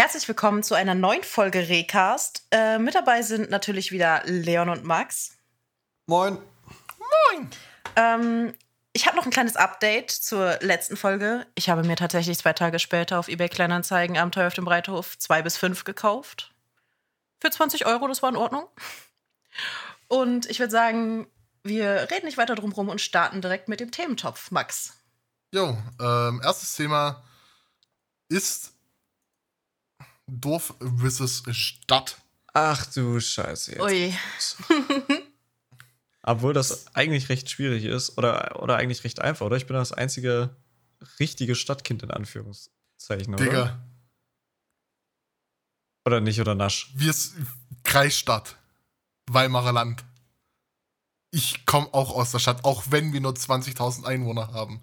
Herzlich willkommen zu einer neuen Folge Recast. Äh, mit dabei sind natürlich wieder Leon und Max. Moin. Moin. Ähm, ich habe noch ein kleines Update zur letzten Folge. Ich habe mir tatsächlich zwei Tage später auf eBay Kleinanzeigen Abenteuer auf dem Breithof 2 bis 5 gekauft. Für 20 Euro, das war in Ordnung. Und ich würde sagen, wir reden nicht weiter drum rum und starten direkt mit dem Thementopf, Max. Jo, ähm, erstes Thema ist Dorf versus Stadt. Ach du Scheiße. Jetzt. Ui. Obwohl das eigentlich recht schwierig ist oder, oder eigentlich recht einfach, oder? Ich bin das einzige richtige Stadtkind in Anführungszeichen, oder? Digga. Oder nicht, oder Nasch? Wir sind Kreisstadt. Weimarer Land. Ich komme auch aus der Stadt, auch wenn wir nur 20.000 Einwohner haben.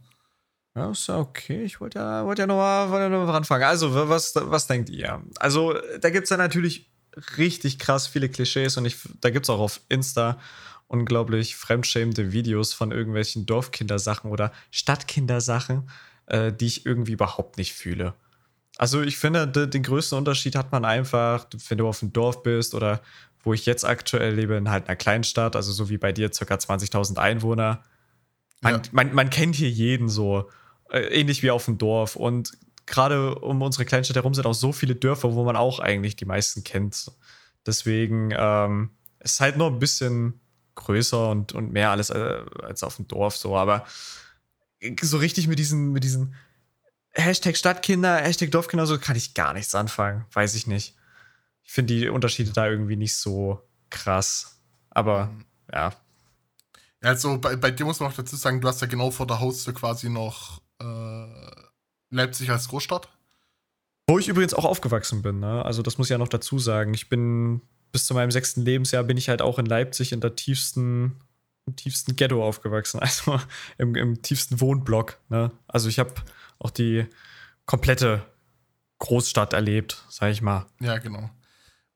Ja, ist ja okay. Ich wollte ja, wollt ja nochmal wollt ja noch mal anfangen. Also, was, was denkt ihr? Also, da gibt es ja natürlich richtig krass viele Klischees und ich, da gibt es auch auf Insta unglaublich fremdschämende Videos von irgendwelchen Dorfkindersachen oder Stadtkindersachen, äh, die ich irgendwie überhaupt nicht fühle. Also, ich finde, den größten Unterschied hat man einfach, wenn du auf dem Dorf bist oder wo ich jetzt aktuell lebe, in halt einer Kleinstadt, also so wie bei dir, circa 20.000 Einwohner. Man, ja. man, man kennt hier jeden so. Äh, ähnlich wie auf dem Dorf. Und gerade um unsere Kleinstadt herum sind auch so viele Dörfer, wo man auch eigentlich die meisten kennt. Deswegen ähm, es ist halt nur ein bisschen größer und, und mehr alles äh, als auf dem Dorf so. Aber so richtig mit diesen, mit diesen Hashtag Stadtkinder, Hashtag Dorfkinder, so kann ich gar nichts anfangen. Weiß ich nicht. Ich finde die Unterschiede da irgendwie nicht so krass. Aber mhm. ja. Also bei, bei dir muss man auch dazu sagen, du hast ja genau vor der Haustür quasi noch Leipzig als Großstadt. Wo ich übrigens auch aufgewachsen bin, ne? Also das muss ich ja noch dazu sagen. Ich bin bis zu meinem sechsten Lebensjahr bin ich halt auch in Leipzig in der tiefsten, im tiefsten Ghetto aufgewachsen, also im, im tiefsten Wohnblock. Ne? Also ich habe auch die komplette Großstadt erlebt, sag ich mal. Ja, genau.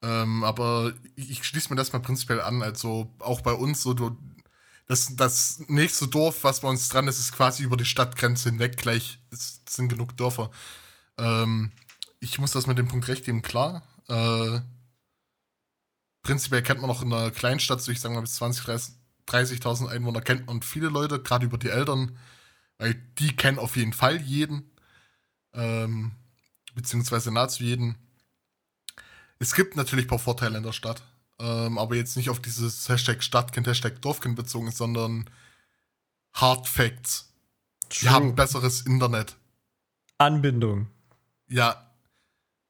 Ähm, aber ich schließe mir das mal prinzipiell an. Also auch bei uns, so du, das, das nächste Dorf, was bei uns dran ist, ist quasi über die Stadtgrenze hinweg. Gleich ist, sind genug Dörfer. Ähm, ich muss das mit dem Punkt recht geben, klar. Äh, prinzipiell kennt man noch in einer Kleinstadt, so ich sage mal bis 20.000, 30.000 Einwohner, kennt man viele Leute, gerade über die Eltern, weil die kennen auf jeden Fall jeden. Ähm, beziehungsweise nahezu jeden. Es gibt natürlich ein paar Vorteile in der Stadt ähm, aber jetzt nicht auf dieses Hashtag Stadtkind, Hashtag Dorfkind bezogen, sondern Hard Facts. True. Wir haben besseres Internet. Anbindung. Ja.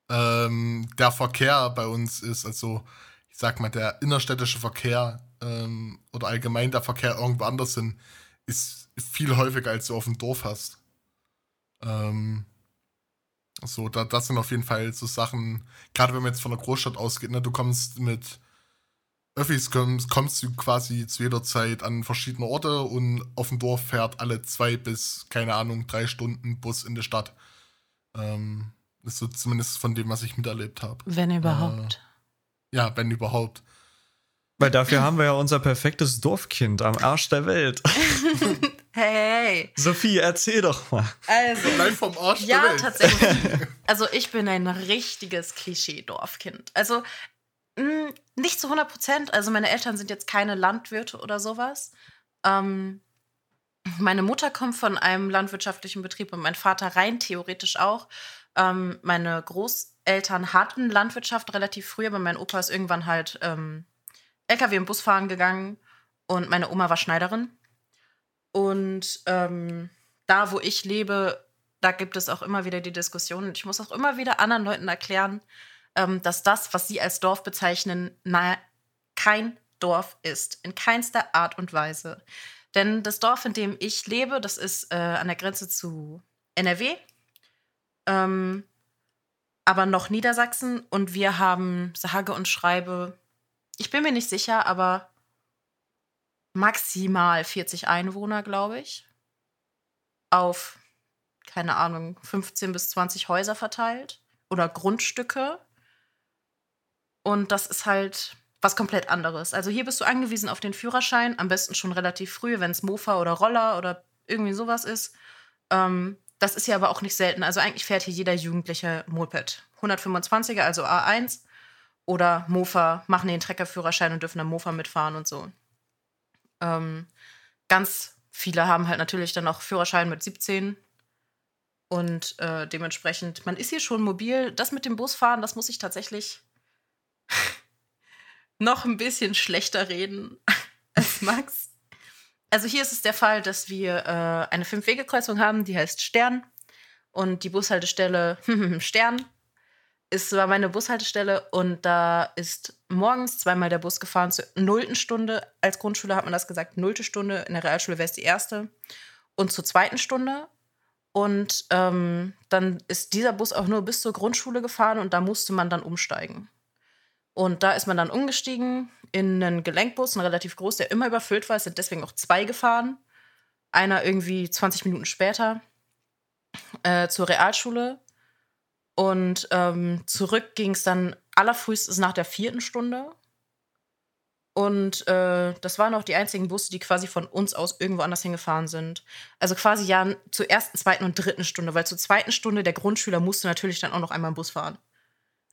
Ähm, der Verkehr bei uns ist, also, ich sag mal, der innerstädtische Verkehr ähm, oder allgemein der Verkehr irgendwo anders hin, ist viel häufiger, als du auf dem Dorf hast. Ähm, so, da, das sind auf jeden Fall so Sachen, gerade wenn man jetzt von der Großstadt ausgeht, ne, du kommst mit Öffis kommst, kommst du quasi zu jeder Zeit an verschiedene Orte und auf dem Dorf fährt alle zwei bis, keine Ahnung, drei Stunden Bus in die Stadt. Ähm, das ist so zumindest von dem, was ich miterlebt habe. Wenn überhaupt. Äh, ja, wenn überhaupt. Weil dafür haben wir ja unser perfektes Dorfkind am Arsch der Welt. hey. Sophie, erzähl doch mal. Also, Live vom Arsch ja, der Welt. tatsächlich. Also ich bin ein richtiges Klischee-Dorfkind. Also hm, nicht zu 100 Prozent. Also meine Eltern sind jetzt keine Landwirte oder sowas. Ähm, meine Mutter kommt von einem landwirtschaftlichen Betrieb und mein Vater rein theoretisch auch. Ähm, meine Großeltern hatten Landwirtschaft relativ früh, aber mein Opa ist irgendwann halt ähm, LKW und Bus fahren gegangen und meine Oma war Schneiderin. Und ähm, da, wo ich lebe, da gibt es auch immer wieder die Diskussion. Ich muss auch immer wieder anderen Leuten erklären, dass das, was sie als Dorf bezeichnen, na, kein Dorf ist. In keinster Art und Weise. Denn das Dorf, in dem ich lebe, das ist äh, an der Grenze zu NRW, ähm, aber noch Niedersachsen. Und wir haben, sage und schreibe, ich bin mir nicht sicher, aber maximal 40 Einwohner, glaube ich. Auf, keine Ahnung, 15 bis 20 Häuser verteilt oder Grundstücke. Und das ist halt was komplett anderes. Also hier bist du angewiesen auf den Führerschein, am besten schon relativ früh, wenn es Mofa oder Roller oder irgendwie sowas ist. Ähm, Das ist ja aber auch nicht selten. Also eigentlich fährt hier jeder Jugendliche Moped. 125er, also A1 oder Mofa, machen den Treckerführerschein und dürfen am Mofa mitfahren und so. Ähm, ganz viele haben halt natürlich dann auch Führerschein mit 17 und äh, dementsprechend, man ist hier schon mobil. Das mit dem Busfahren, das muss ich tatsächlich noch ein bisschen schlechter reden als Max. Also hier ist es der Fall, dass wir äh, eine Fünf-Wege-Kreuzung haben, die heißt Stern. Und die Bushaltestelle Stern ist war meine Bushaltestelle und da ist morgens zweimal der Bus gefahren zur nullten Stunde. Als Grundschule hat man das gesagt, nullte Stunde. In der Realschule wäre es die erste. Und zur zweiten Stunde. Und ähm, dann ist dieser Bus auch nur bis zur Grundschule gefahren und da musste man dann umsteigen. Und da ist man dann umgestiegen in einen Gelenkbus, ein relativ groß, der immer überfüllt war. Es sind deswegen auch zwei gefahren. Einer irgendwie 20 Minuten später äh, zur Realschule. Und ähm, zurück ging es dann allerfrühestens nach der vierten Stunde. Und äh, das waren auch die einzigen Busse, die quasi von uns aus irgendwo anders hingefahren sind. Also quasi ja zur ersten, zweiten und dritten Stunde, weil zur zweiten Stunde der Grundschüler musste natürlich dann auch noch einmal im Bus fahren.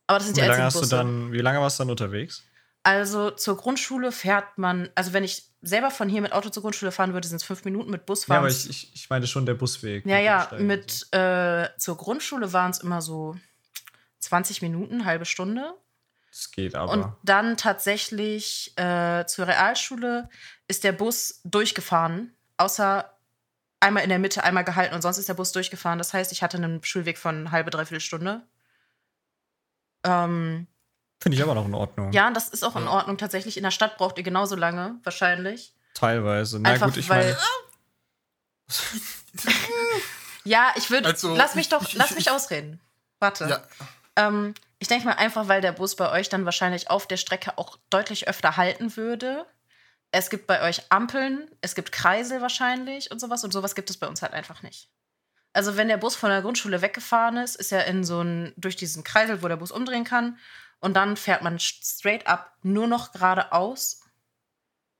Aber das sind wie die lange hast du dann, Wie lange warst du dann unterwegs? Also zur Grundschule fährt man, also wenn ich selber von hier mit Auto zur Grundschule fahren würde, sind es fünf Minuten mit Bus Ja, fahren. aber ich, ich, ich meine schon der Busweg. ja, mit ja, mit äh, zur Grundschule waren es immer so 20 Minuten, halbe Stunde. so. Das geht aber. Und dann tatsächlich äh, zur Realschule ist der Bus durchgefahren, außer einmal in der Mitte, einmal gehalten und sonst ist der Bus durchgefahren. Das heißt, ich hatte einen Schulweg von halbe, dreiviertel Stunde. Ähm, Finde ich aber noch in Ordnung. ja, das ist auch in. Ordnung. Tatsächlich in der Stadt braucht ihr genauso lange, wahrscheinlich. Teilweise. Na Einfach gut, ich weil. meine. Ja, ich würde. Also, lass mich ich- doch, ich- lass ich- mich ausreden. Warte. Ja, Ähm, ich denke mal einfach, weil der Bus bei euch dann wahrscheinlich auf der Strecke auch deutlich öfter halten würde. Es gibt bei euch Ampeln, es gibt Kreisel wahrscheinlich und sowas und sowas gibt es bei uns halt einfach nicht. Also wenn der Bus von der Grundschule weggefahren ist, ist er in so ein durch diesen Kreisel, wo der Bus umdrehen kann und dann fährt man straight up nur noch geradeaus.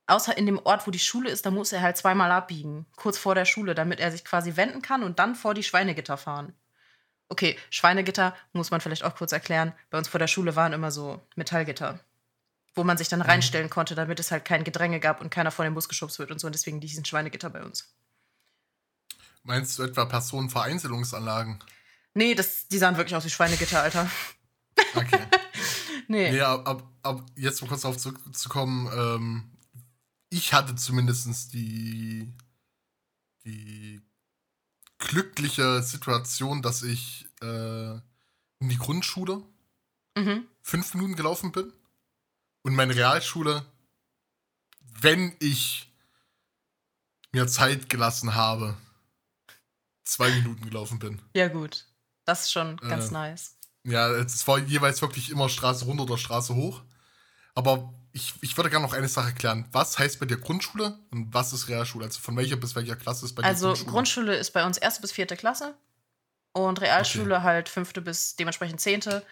Außer in dem Ort, wo die Schule ist, da muss er halt zweimal abbiegen, kurz vor der Schule, damit er sich quasi wenden kann und dann vor die Schweinegitter fahren. Okay, Schweinegitter muss man vielleicht auch kurz erklären. Bei uns vor der Schule waren immer so Metallgitter, wo man sich dann reinstellen konnte, damit es halt kein Gedränge gab und keiner vor den Bus geschubst wird und so. Und deswegen diesen Schweinegitter bei uns. Meinst du etwa Personenvereinzelungsanlagen? Nee, das, die sahen wirklich aus wie Schweinegitter, Alter. Okay. Nee. nee, ab, ab, ab jetzt mal kurz darauf zurückzukommen, ähm, ich hatte zumindest die, die glückliche Situation, dass ich äh, in die Grundschule Mhm. fünf Minuten gelaufen bin und meine Realschule, wenn ich mir Zeit gelassen habe, zwei Minuten gelaufen bin. Ja, gut. Das ist schon ganz Äh, nice. Ja, es war jeweils wirklich immer Straße runter oder Straße hoch. Aber ich, ich würde gerne noch eine Sache klären. Was heißt bei dir Grundschule und was ist Realschule? Also von welcher bis welcher Klasse ist bei dir Also Grundschule? Grundschule ist bei uns erste bis vierte Klasse und Realschule halt fünfte bis dementsprechend zehnte.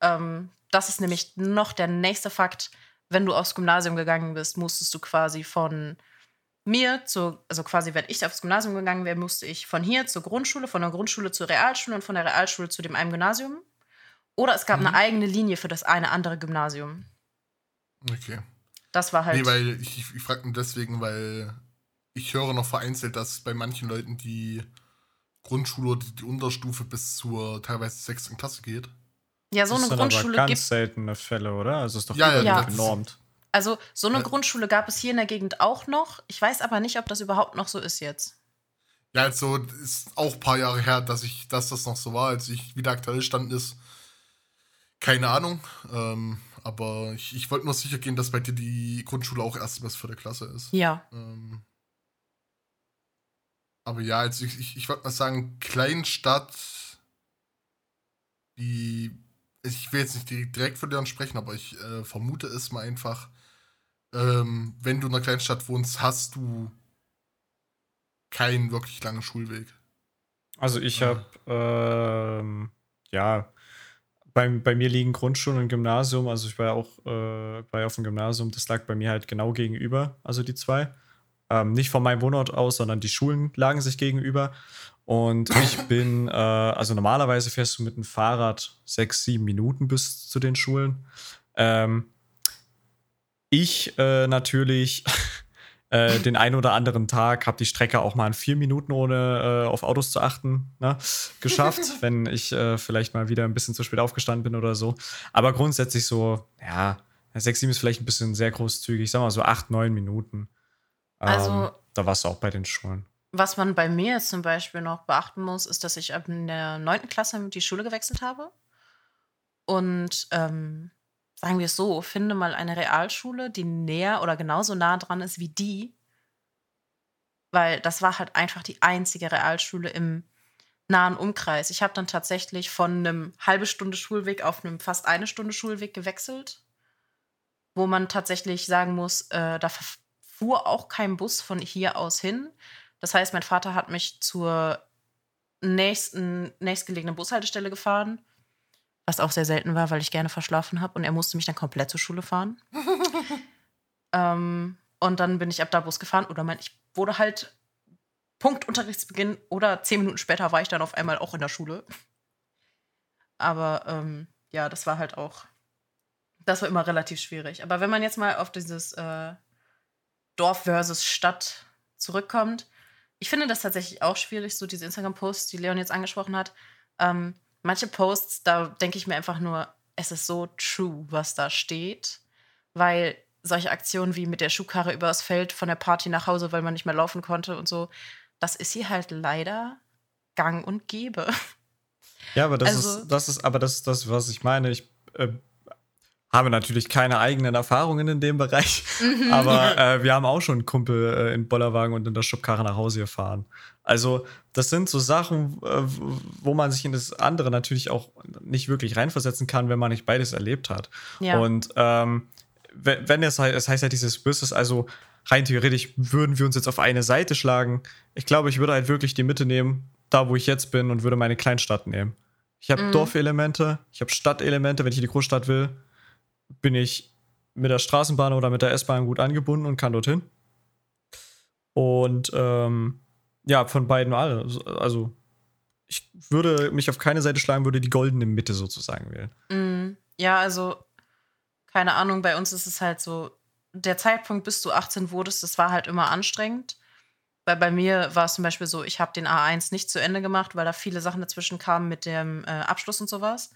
Ähm, das ist nämlich noch der nächste Fakt. Wenn du aufs Gymnasium gegangen bist, musstest du quasi von mir zu, also quasi, wenn ich aufs Gymnasium gegangen wäre, musste ich von hier zur Grundschule, von der Grundschule zur Realschule und von der Realschule zu dem einen Gymnasium. Oder es gab Mhm. eine eigene Linie für das eine andere Gymnasium. Okay. Das war halt. Nee, weil ich, ich, ich frage nur deswegen, weil ich höre noch vereinzelt, dass bei manchen Leuten die Grundschule oder die Unterstufe bis zur teilweise sechsten Klasse geht. ja, so das eine sind aber Grundschule ganz gibt seltene Fälle, oder? Also ist doch Ja, ja, das- genormt. Also so eine Ja. Grundschule gab es hier in der Gegend auch noch. Ich weiß aber nicht, ob das überhaupt noch so ist jetzt. Ja, also ist auch ein paar Jahre her, dass ich, dass das noch so war, als ich wie der aktuelle Stand ist. Keine Ahnung. Ähm, aber ich, ich wollte nur sicher gehen, dass bei dir die Grundschule auch erste bis vierte Klasse ist. Ja. Ähm, aber ja, also ich, ich, ich würde mal sagen, Kleinstadt, die, ich will jetzt nicht di- direkt von deren sprechen, aber ich äh, vermute es mal einfach, ähm, wenn du in einer Kleinstadt wohnst, hast du keinen wirklich langen Schulweg. Also ich habe, ähm, ja, bei, bei mir liegen Grundschulen und Gymnasium, also ich war ja auch äh, war ja auf dem Gymnasium, das lag bei mir halt genau gegenüber, also die zwei. Ähm, nicht von meinem Wohnort aus, sondern die Schulen lagen sich gegenüber. Und ich bin, äh, also normalerweise fährst du mit dem Fahrrad sechs, sieben Minuten bis zu den Schulen. Ähm, ich äh, natürlich äh, den einen oder anderen Tag habe die Strecke auch mal in vier Minuten ohne äh, auf Autos zu achten ne, geschafft, wenn ich äh, vielleicht mal wieder ein bisschen zu spät aufgestanden bin oder so. Aber grundsätzlich so, ja, sechs, sieben ist vielleicht ein bisschen sehr großzügig. Ich sag mal so acht, neun Minuten. Ähm, also da warst du auch bei den Schulen. Was man bei mir jetzt zum Beispiel noch beachten muss, ist, dass ich ab in der neunten Klasse die Schule gewechselt habe. Und ähm, sagen wir es so, finde mal eine Realschule, die näher oder genauso nah dran ist wie die. Weil das war halt einfach die einzige Realschule im nahen Umkreis. Ich habe dann tatsächlich von einem halbe Stunde Schulweg auf einem fast eine Stunde Schulweg gewechselt, wo man tatsächlich sagen muss, äh, da fuhr auch kein Bus von hier aus hin. Das heißt, mein Vater hat mich zur nächsten, nächstgelegenen Bushaltestelle gefahren, was auch sehr selten war, weil ich gerne verschlafen habe und er musste mich dann komplett zur Schule fahren. ähm, und dann bin ich ab da Bus gefahren oder mein, ich wurde halt Punkt Unterrichtsbeginn oder zehn Minuten später war ich dann auf einmal auch in der Schule. Aber ähm, ja, das war halt auch, das war immer relativ schwierig. Aber wenn man jetzt mal auf dieses äh, Dorf versus Stadt zurückkommt, ich finde das tatsächlich auch schwierig, so diese Instagram-Posts, die Leon jetzt angesprochen hat. Ähm, manche Posts, da denke ich mir einfach nur, es ist so true, was da steht. Weil solche Aktionen wie mit der Schuhkarre übers Feld von der Party nach Hause, weil man nicht mehr laufen konnte und so, das ist hier halt leider gang und gäbe. Ja, aber das also, ist, das ist, aber das ist das, was ich meine. Ich äh, habe natürlich keine eigenen Erfahrungen in dem Bereich, mhm. aber äh, wir haben auch schon einen Kumpel äh, in Bollerwagen und in der Schubkarre nach Hause gefahren. Also, das sind so Sachen, äh, wo man sich in das andere natürlich auch nicht wirklich reinversetzen kann, wenn man nicht beides erlebt hat. Ja. Und ähm, wenn es heißt, es heißt ja dieses Böses, also rein theoretisch würden wir uns jetzt auf eine Seite schlagen. Ich glaube, ich würde halt wirklich die Mitte nehmen, da wo ich jetzt bin, und würde meine Kleinstadt nehmen. Ich habe mhm. Dorfelemente, ich habe Stadtelemente, wenn ich in die Großstadt will bin ich mit der Straßenbahn oder mit der S-Bahn gut angebunden und kann dorthin. Und ähm, ja, von beiden alle. Also ich würde mich auf keine Seite schlagen, würde die goldene Mitte sozusagen wählen. Mm, ja, also keine Ahnung, bei uns ist es halt so, der Zeitpunkt, bis du 18 wurdest, das war halt immer anstrengend. Weil bei mir war es zum Beispiel so, ich habe den A1 nicht zu Ende gemacht, weil da viele Sachen dazwischen kamen mit dem äh, Abschluss und sowas.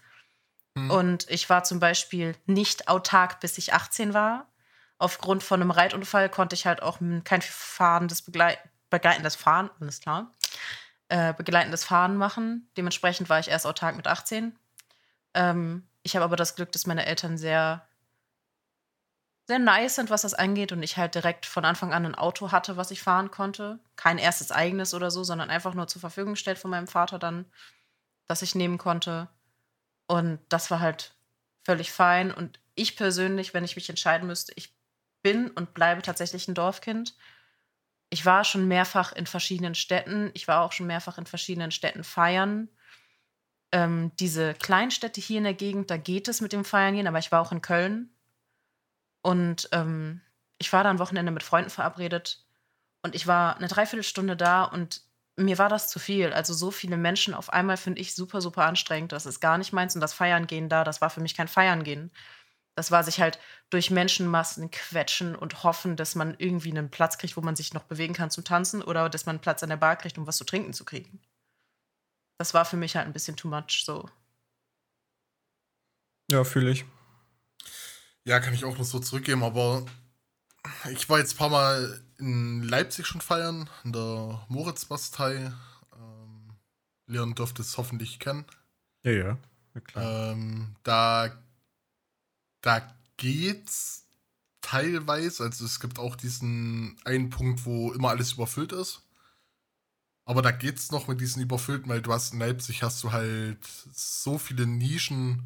Mhm. Und ich war zum Beispiel nicht autark, bis ich 18 war. Aufgrund von einem Reitunfall konnte ich halt auch kein fahrendes Begleit begleitendes Fahren, alles klar, äh, begleitendes Fahren machen. Dementsprechend war ich erst autark mit 18. Ähm, ich habe aber das Glück, dass meine Eltern sehr, sehr nice sind, was das angeht und ich halt direkt von Anfang an ein Auto hatte, was ich fahren konnte. Kein erstes eigenes oder so, sondern einfach nur zur Verfügung gestellt von meinem Vater dann, das ich nehmen konnte. Und das war halt völlig fein. Und ich persönlich, wenn ich mich entscheiden müsste, ich bin und bleibe tatsächlich ein Dorfkind. Ich war schon mehrfach in verschiedenen Städten. Ich war auch schon mehrfach in verschiedenen Städten feiern. Ähm, diese Kleinstädte hier in der Gegend, da geht es mit dem Feiern gehen, aber ich war auch in Köln. Und ähm, ich war da ein Wochenende mit Freunden verabredet. Und ich war eine Dreiviertelstunde da und mir war das zu viel. Also so viele Menschen auf einmal finde ich super, super anstrengend. Das ist gar nicht meins. Und das Feiern gehen da, das war für mich kein Feiern gehen. Das war sich halt durch Menschenmassen quetschen und hoffen, dass man irgendwie einen Platz kriegt, wo man sich noch bewegen kann zum Tanzen oder dass man einen Platz an der Bar kriegt, um was zu trinken zu kriegen. Das war für mich halt ein bisschen too much so. Ja, fühle ich. Ja, kann ich auch noch so zurückgeben, aber ich war jetzt ein paar Mal in Leipzig schon feiern, in der Moritzbastei. Ähm, Leon dürfte es hoffentlich kennen. Ja, ja, ja klar. Ähm, da, da geht's teilweise, also es gibt auch diesen einen Punkt, wo immer alles überfüllt ist. Aber da geht's noch mit diesen überfüllten, weil du hast in Leipzig hast du halt so viele Nischen,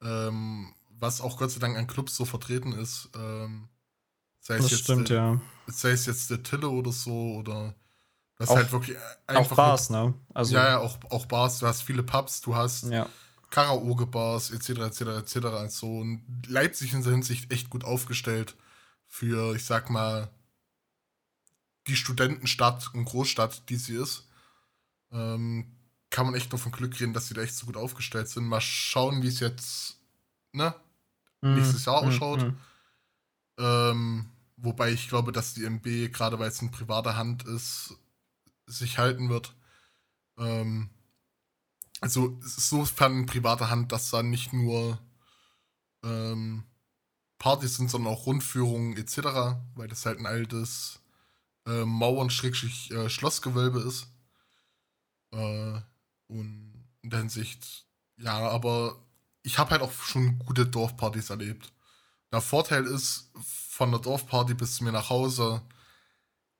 ähm, was auch Gott sei Dank an Clubs so vertreten ist. Ähm, Sei das stimmt, der, ja. Sei es jetzt der Tille oder so oder das auch, halt wirklich einfach. Auch Bars, ne? Also, ja, ja, auch, auch Bars. Du hast viele Pubs, du hast ja. Karaoke-Bars, etc., etc., etc. Also, und Leipzig in der Hinsicht echt gut aufgestellt für, ich sag mal, die Studentenstadt und Großstadt, die sie ist. Ähm, kann man echt nur von Glück reden, dass sie da echt so gut aufgestellt sind. Mal schauen, wie es jetzt ne, nächstes Jahr Mhm, ausschaut. mhm. Ähm, wobei ich glaube, dass die MB, gerade weil es in privater Hand ist, sich halten wird. Ähm, also sofern in privater Hand, dass da nicht nur ähm, Partys sind, sondern auch Rundführungen etc., weil das halt ein altes äh, Mauern-Schlossgewölbe ist. Äh, und in der Hinsicht, ja, aber ich habe halt auch schon gute Dorfpartys erlebt. Der Vorteil ist, von der Dorfparty bis zu mir nach Hause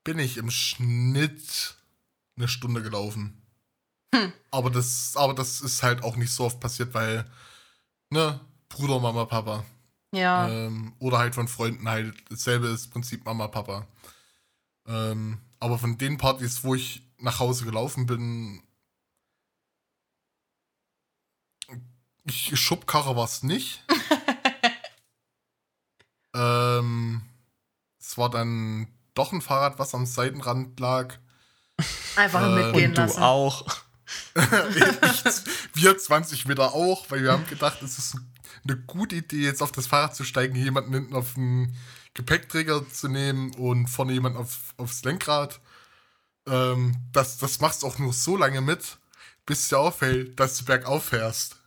bin ich im Schnitt eine Stunde gelaufen. Hm. Aber das, aber das ist halt auch nicht so oft passiert, weil, ne, Bruder, Mama, Papa. Ja. Ähm, oder halt von Freunden halt dasselbe ist Prinzip Mama, Papa. Ähm, aber von den Partys, wo ich nach Hause gelaufen bin, ich Schubkarre war es nicht. ähm, es war dann doch ein Fahrrad, was am Seitenrand lag. Einfach äh, mitgehen Und du lassen. auch. ich, wir 20 Meter auch, weil wir haben gedacht, es ist eine gute Idee, jetzt auf das Fahrrad zu steigen, jemanden hinten auf den Gepäckträger zu nehmen und vorne jemanden auf, aufs Lenkrad. Ähm, das, das machst du auch nur so lange mit, bis dir auffällt, dass du bergauf fährst.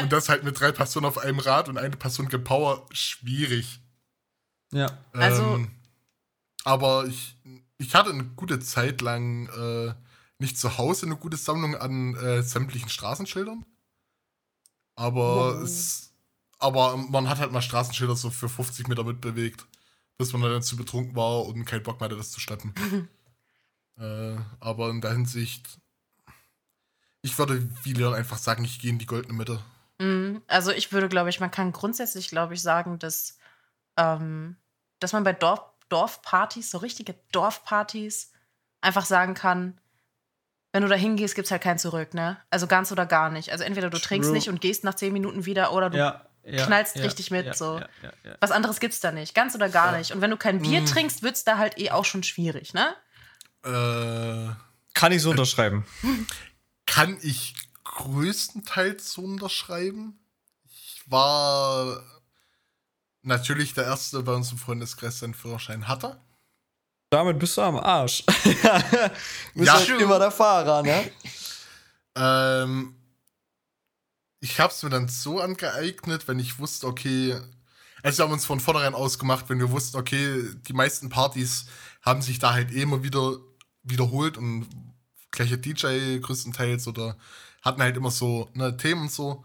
Und das halt mit drei Personen auf einem Rad und eine Person gibt Power schwierig. Ja. Also- Ähm, aber ich, ich hatte eine gute Zeit lang äh, nicht zu Hause eine gute Sammlung an äh, sämtlichen Straßenschildern. Aber Wow. es, aber man hat halt mal Straßenschilder so für 50 Meter mitbewegt, bis man dann zu betrunken war und keinen Bock mehr hatte, das zu schleppen. äh, aber in der Hinsicht, ich würde wie Leon einfach sagen, ich gehe in die goldene Mitte. Mhm. Also ich würde, glaube ich, man kann grundsätzlich, glaube ich, sagen, dass, ähm, dass man bei Dorf, Dorfpartys, so richtige Dorfpartys, einfach sagen kann, wenn du da hingehst, gibt es halt kein Zurück, ne? Also ganz oder gar nicht. Also entweder du trinkst True. nicht und gehst nach zehn Minuten wieder oder du Ja. ja knallst ja, richtig mit, ja, so. Ja, ja, ja. Was anderes gibt's da nicht. Ganz oder gar Ja. nicht. Und wenn du kein Bier Mm. trinkst, wird's da halt eh auch schon schwierig, ne? Äh, Kann ich so unterschreiben. kann ich größtenteils so unterschreiben. Ich war natürlich der Erste bei uns im Freundeskreis, der einen Führerschein hatte. Damit bist du am Arsch. bist Ja. halt immer der Fahrer, ne? Ähm, ich habe es mir dann so angeeignet, wenn ich wusste, okay, also wir haben uns von vornherein ausgemacht, wenn wir wussten, okay, die meisten Partys haben sich da halt eh immer wieder wiederholt und gleiche DJ größtenteils oder hatten halt immer so ne, Themen und so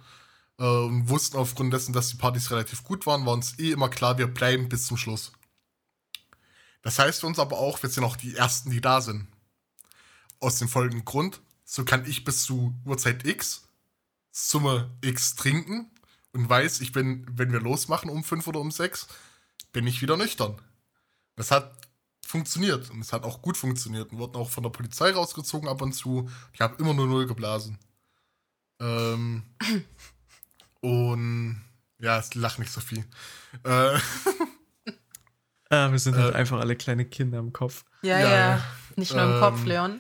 äh, und wussten aufgrund dessen, dass die Partys relativ gut waren, war uns eh immer klar, wir bleiben bis zum Schluss. Das heißt für uns aber auch, wir sind auch die Ersten, die da sind. Aus dem folgenden Grund, so kann ich bis zu Uhrzeit X Summe X trinken und weiß, ich bin, wenn wir losmachen um 5 oder um 6, bin ich wieder nüchtern. Das hat funktioniert und es hat auch gut funktioniert und wurden auch von der Polizei rausgezogen ab und zu. Ich habe immer nur Null geblasen. Ähm, und ja, es lacht nicht so viel. Äh, Ah, wir sind halt Äh, einfach alle kleine Kinder im Kopf. Ja, Ja, ja. Nicht nur im Ähm, Kopf, Leon.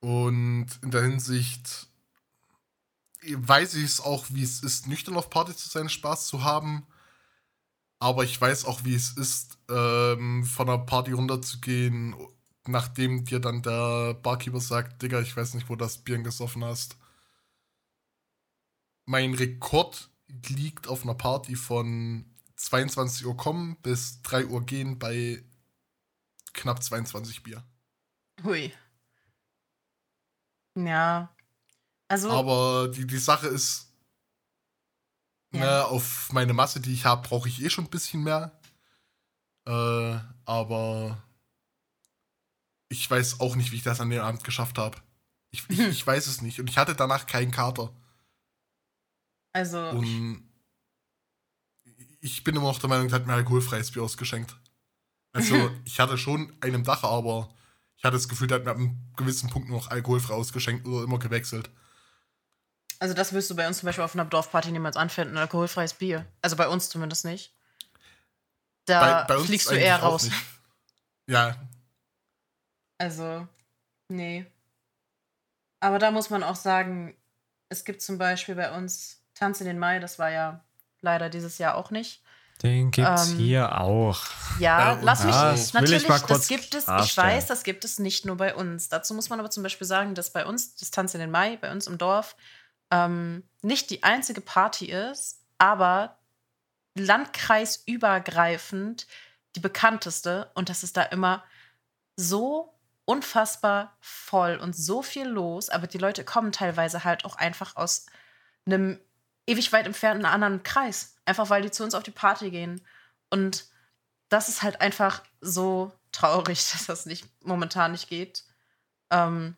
Und in der Hinsicht weiß ich es auch, wie es ist, nüchtern auf Party zu sein, Spaß zu haben. Aber ich weiß auch, wie es ist, ähm, von der Party runterzugehen, nachdem dir dann der Barkeeper sagt, Digga, ich weiß nicht, wo das Bier gesoffen hast. Mein Rekord liegt auf einer Party von 22 Uhr kommen bis 3 Uhr gehen bei knapp 22 Bier. Hui. Ja. Also, Aber die, die Sache ist, Ja. ne, auf meine Masse, die ich habe, brauche ich eh schon ein bisschen mehr. Äh, aber ich weiß auch nicht, wie ich das an dem Abend geschafft habe. Ich, ich, ich weiß es nicht. Und ich hatte danach keinen Kater. also Und ich bin immer noch der Meinung, er hat mir alkoholfreies Bier ausgeschenkt. Also, ich hatte schon einen Dach, aber ich hatte das Gefühl, der hat mir ab einem gewissen Punkt nur noch alkoholfrei ausgeschenkt oder immer gewechselt. Also das wirst du bei uns zum Beispiel auf einer Dorfparty niemals anfinden, ein alkoholfreies Bier. Also bei uns zumindest nicht. Da fliegst du eher raus. Ja, Also Nee. Aber da muss man auch sagen, es gibt zum Beispiel bei uns Tanz in den Mai, das war ja leider dieses Jahr auch nicht. Den gibt's Ähm, hier auch. Ja, Ja, lass mich ja, das will natürlich, ich mal das kurz gibt es, ich klarstellen. weiß, das gibt es nicht nur bei uns. Dazu muss man aber zum Beispiel sagen, dass bei uns das Tanz in den Mai, bei uns im Dorf, ähm, nicht die einzige Party ist, aber landkreisübergreifend die bekannteste. Und das ist da immer so unfassbar voll und so viel los, aber die Leute kommen teilweise halt auch einfach aus einem ewig weit entfernten anderen Kreis, einfach weil die zu uns auf die Party gehen. Und das ist halt einfach so traurig, dass das nicht momentan nicht geht. Ähm,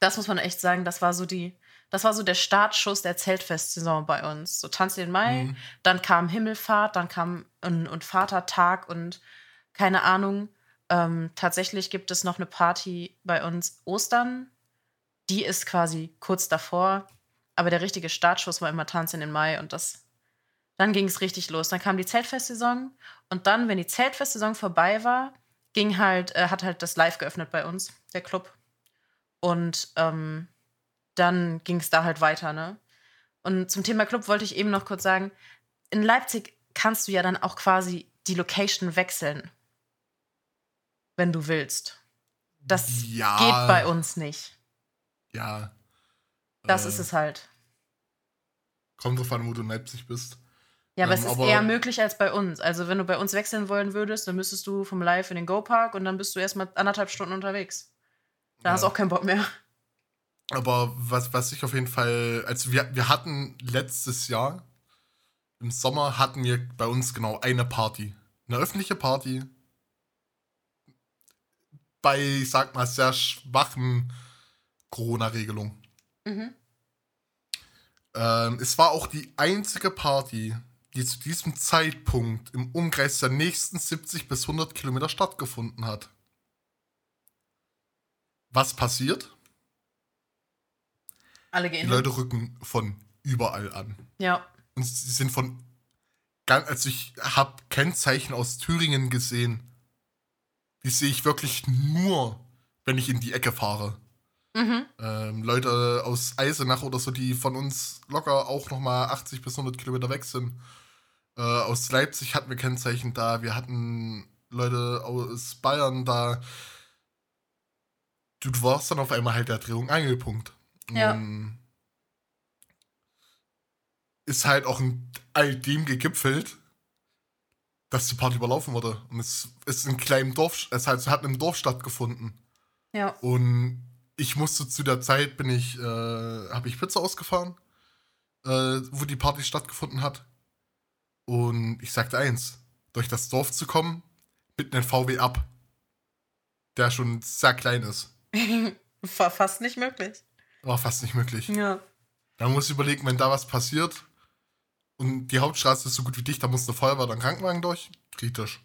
das muss man echt sagen, das war so die, das war so der Startschuss der Zeltfestsaison bei uns. So Tanz den Mai, Mhm. dann kam Himmelfahrt, dann kam und, und Vatertag und keine Ahnung. Ähm, tatsächlich gibt es noch eine Party bei uns Ostern. Die ist quasi kurz davor. Aber der richtige Startschuss war immer Tanz in den Mai und das. Dann ging es richtig los. Dann kam die Zeltfestsaison und dann, wenn die Zeltfestsaison vorbei war, ging halt, äh, hat halt das Live geöffnet bei uns, der Club. Und ähm, dann ging es da halt weiter, ne? Und zum Thema Club wollte ich eben noch kurz sagen, in Leipzig kannst du ja dann auch quasi die Location wechseln, wenn du willst. Das Ja. geht bei uns nicht. Ja. Das Äh, ist es halt. Kommt drauf an, wo du in Leipzig bist. Ja, aber ähm, es ist aber- eher möglich als bei uns. Also, wenn du bei uns wechseln wollen würdest, dann müsstest du vom Live in den Go-Park und dann bist du erstmal anderthalb Stunden unterwegs. Da hast du Ja. auch keinen Bock mehr. Aber was, was ich auf jeden Fall, also wir, wir hatten letztes Jahr, im Sommer hatten wir bei uns genau eine Party. Eine öffentliche Party. Bei, ich sag mal, sehr schwachen Corona-Regelungen. Mhm. Ähm, es war auch die einzige Party, die zu diesem Zeitpunkt im Umkreis der nächsten 70 bis 100 Kilometer stattgefunden hat. Was passiert? Alle Die gehen. Leute rücken von überall an. Ja. Und sie sind von. Ganz, also ich habe Kennzeichen aus Thüringen gesehen. Die sehe ich wirklich nur, wenn ich in die Ecke fahre. Mhm. Ähm, Leute aus Eisenach oder so, die von uns locker auch nochmal 80 bis 100 Kilometer weg sind. Äh, aus Leipzig hatten wir Kennzeichen da. Wir hatten Leute aus Bayern da. Du, du warst dann auf einmal halt der Drehung Angelpunkt. Ja. Und ist halt auch in all dem gegipfelt, dass die Party überlaufen wurde. Und es ist in einem kleinen Dorf, es hat, es hat in einem Dorf stattgefunden. Ja. Und ich musste zu der Zeit, bin ich, äh, habe ich Pizza ausgefahren, äh, wo die Party stattgefunden hat. Und ich sagte eins, durch das Dorf zu kommen, mit einem VW ab, der schon sehr klein ist. War fast nicht möglich. War fast nicht möglich. Ja. Da muss ich überlegen, wenn da was passiert und die Hauptstraße ist so gut wie dicht, da muss eine Feuerwehr oder ein Krankenwagen durch. Kritisch.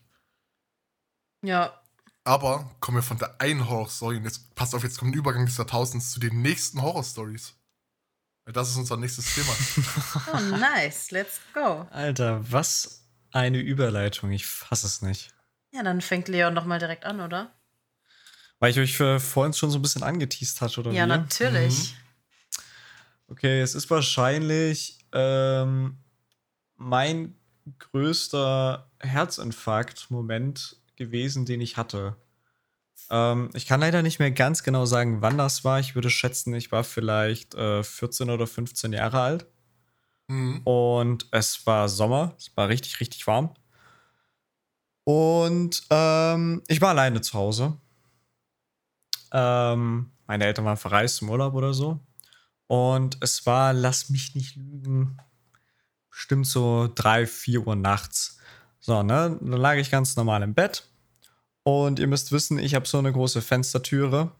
Ja. Aber kommen wir von der einen Horror-Story und jetzt passt auf, jetzt kommt ein Übergang des Jahrtausends zu den nächsten Horror-Stories. Weil Das ist unser nächstes Thema. Oh, nice. Let's go. Alter, was eine Überleitung. Ich fasse es nicht. Ja, dann fängt Leon doch mal direkt an, oder? Weil ich euch äh, vorhin schon so ein bisschen angeteased hatte, oder Ja, wie? natürlich. Okay, es ist wahrscheinlich ähm, mein größter Herzinfarkt-Moment gewesen, den ich hatte. Ähm, ich kann leider nicht mehr ganz genau sagen, wann das war. Ich würde schätzen, ich war vielleicht äh, 14 oder 15 Jahre alt. Mhm. Und es war Sommer. Es war richtig, richtig warm. Und ähm, ich war alleine zu Hause. Ähm, meine Eltern waren verreist im Urlaub oder so. Und es war, lass mich nicht lügen, bestimmt so 3, 4 Uhr nachts. So, ne? Dann lag ich ganz normal im Bett. Und ihr müsst wissen, ich habe so eine große Fenstertüre,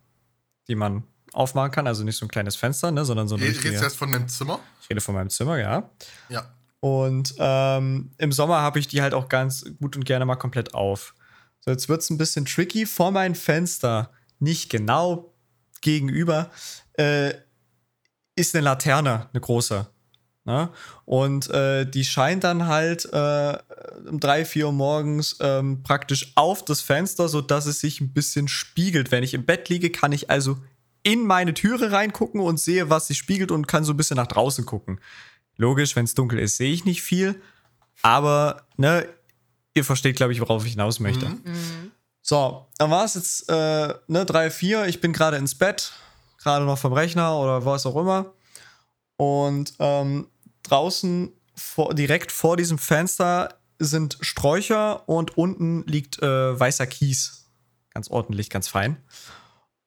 die man aufmachen kann. Also nicht so ein kleines Fenster, ne? sondern so eine Redest du jetzt von dem Zimmer? Ich rede von meinem Zimmer, ja. Ja. Und ähm, im Sommer habe ich die halt auch ganz gut und gerne mal komplett auf. So, jetzt wird es ein bisschen tricky. Vor meinem Fenster, nicht genau gegenüber, äh, ist eine Laterne, eine große. Ne? Und äh, die scheint dann halt äh, um drei, vier Uhr morgens ähm, praktisch auf das Fenster, sodass es sich ein bisschen spiegelt. Wenn ich im Bett liege, kann ich also in meine Türe reingucken und sehe, was sich spiegelt und kann so ein bisschen nach draußen gucken. Logisch, wenn es dunkel ist, sehe ich nicht viel. Aber, ne, ihr versteht, glaube ich, worauf ich hinaus möchte. Mhm. So, dann war es jetzt, äh, ne, drei, vier. Ich bin gerade ins Bett, gerade noch vom Rechner oder was auch immer. Und ähm, draußen vor, direkt vor diesem Fenster sind Sträucher und unten liegt äh, weißer Kies. Ganz ordentlich, ganz fein.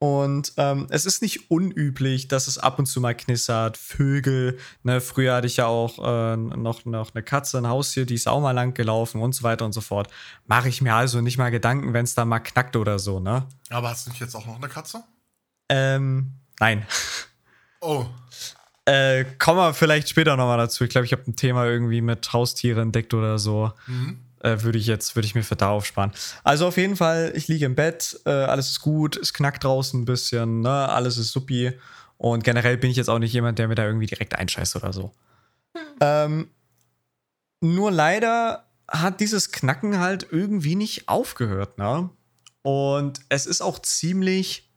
Und ähm, es ist nicht unüblich, dass es ab und zu mal knistert. Vögel, ne, früher hatte ich ja auch äh, noch, noch eine Katze, ein Haustier, die ist auch mal lang gelaufen und so weiter und so fort. Mache ich mir also nicht mal Gedanken, wenn es da mal knackt oder so, ne? Aber hast du nicht jetzt auch noch eine Katze? Ähm, nein. Oh. Äh, kommen wir vielleicht später nochmal dazu. Ich glaube, ich habe ein Thema irgendwie mit Haustiere entdeckt oder so. Mhm. Äh, würde ich jetzt, würde ich mir für da aufsparen. Also auf jeden Fall, ich liege im Bett, äh, alles ist gut, es knackt draußen ein bisschen, ne? alles ist suppi. Und generell bin ich jetzt auch nicht jemand, der mir da irgendwie direkt einscheißt oder so. Ähm, nur leider hat dieses Knacken halt irgendwie nicht aufgehört, ne? Und es ist auch ziemlich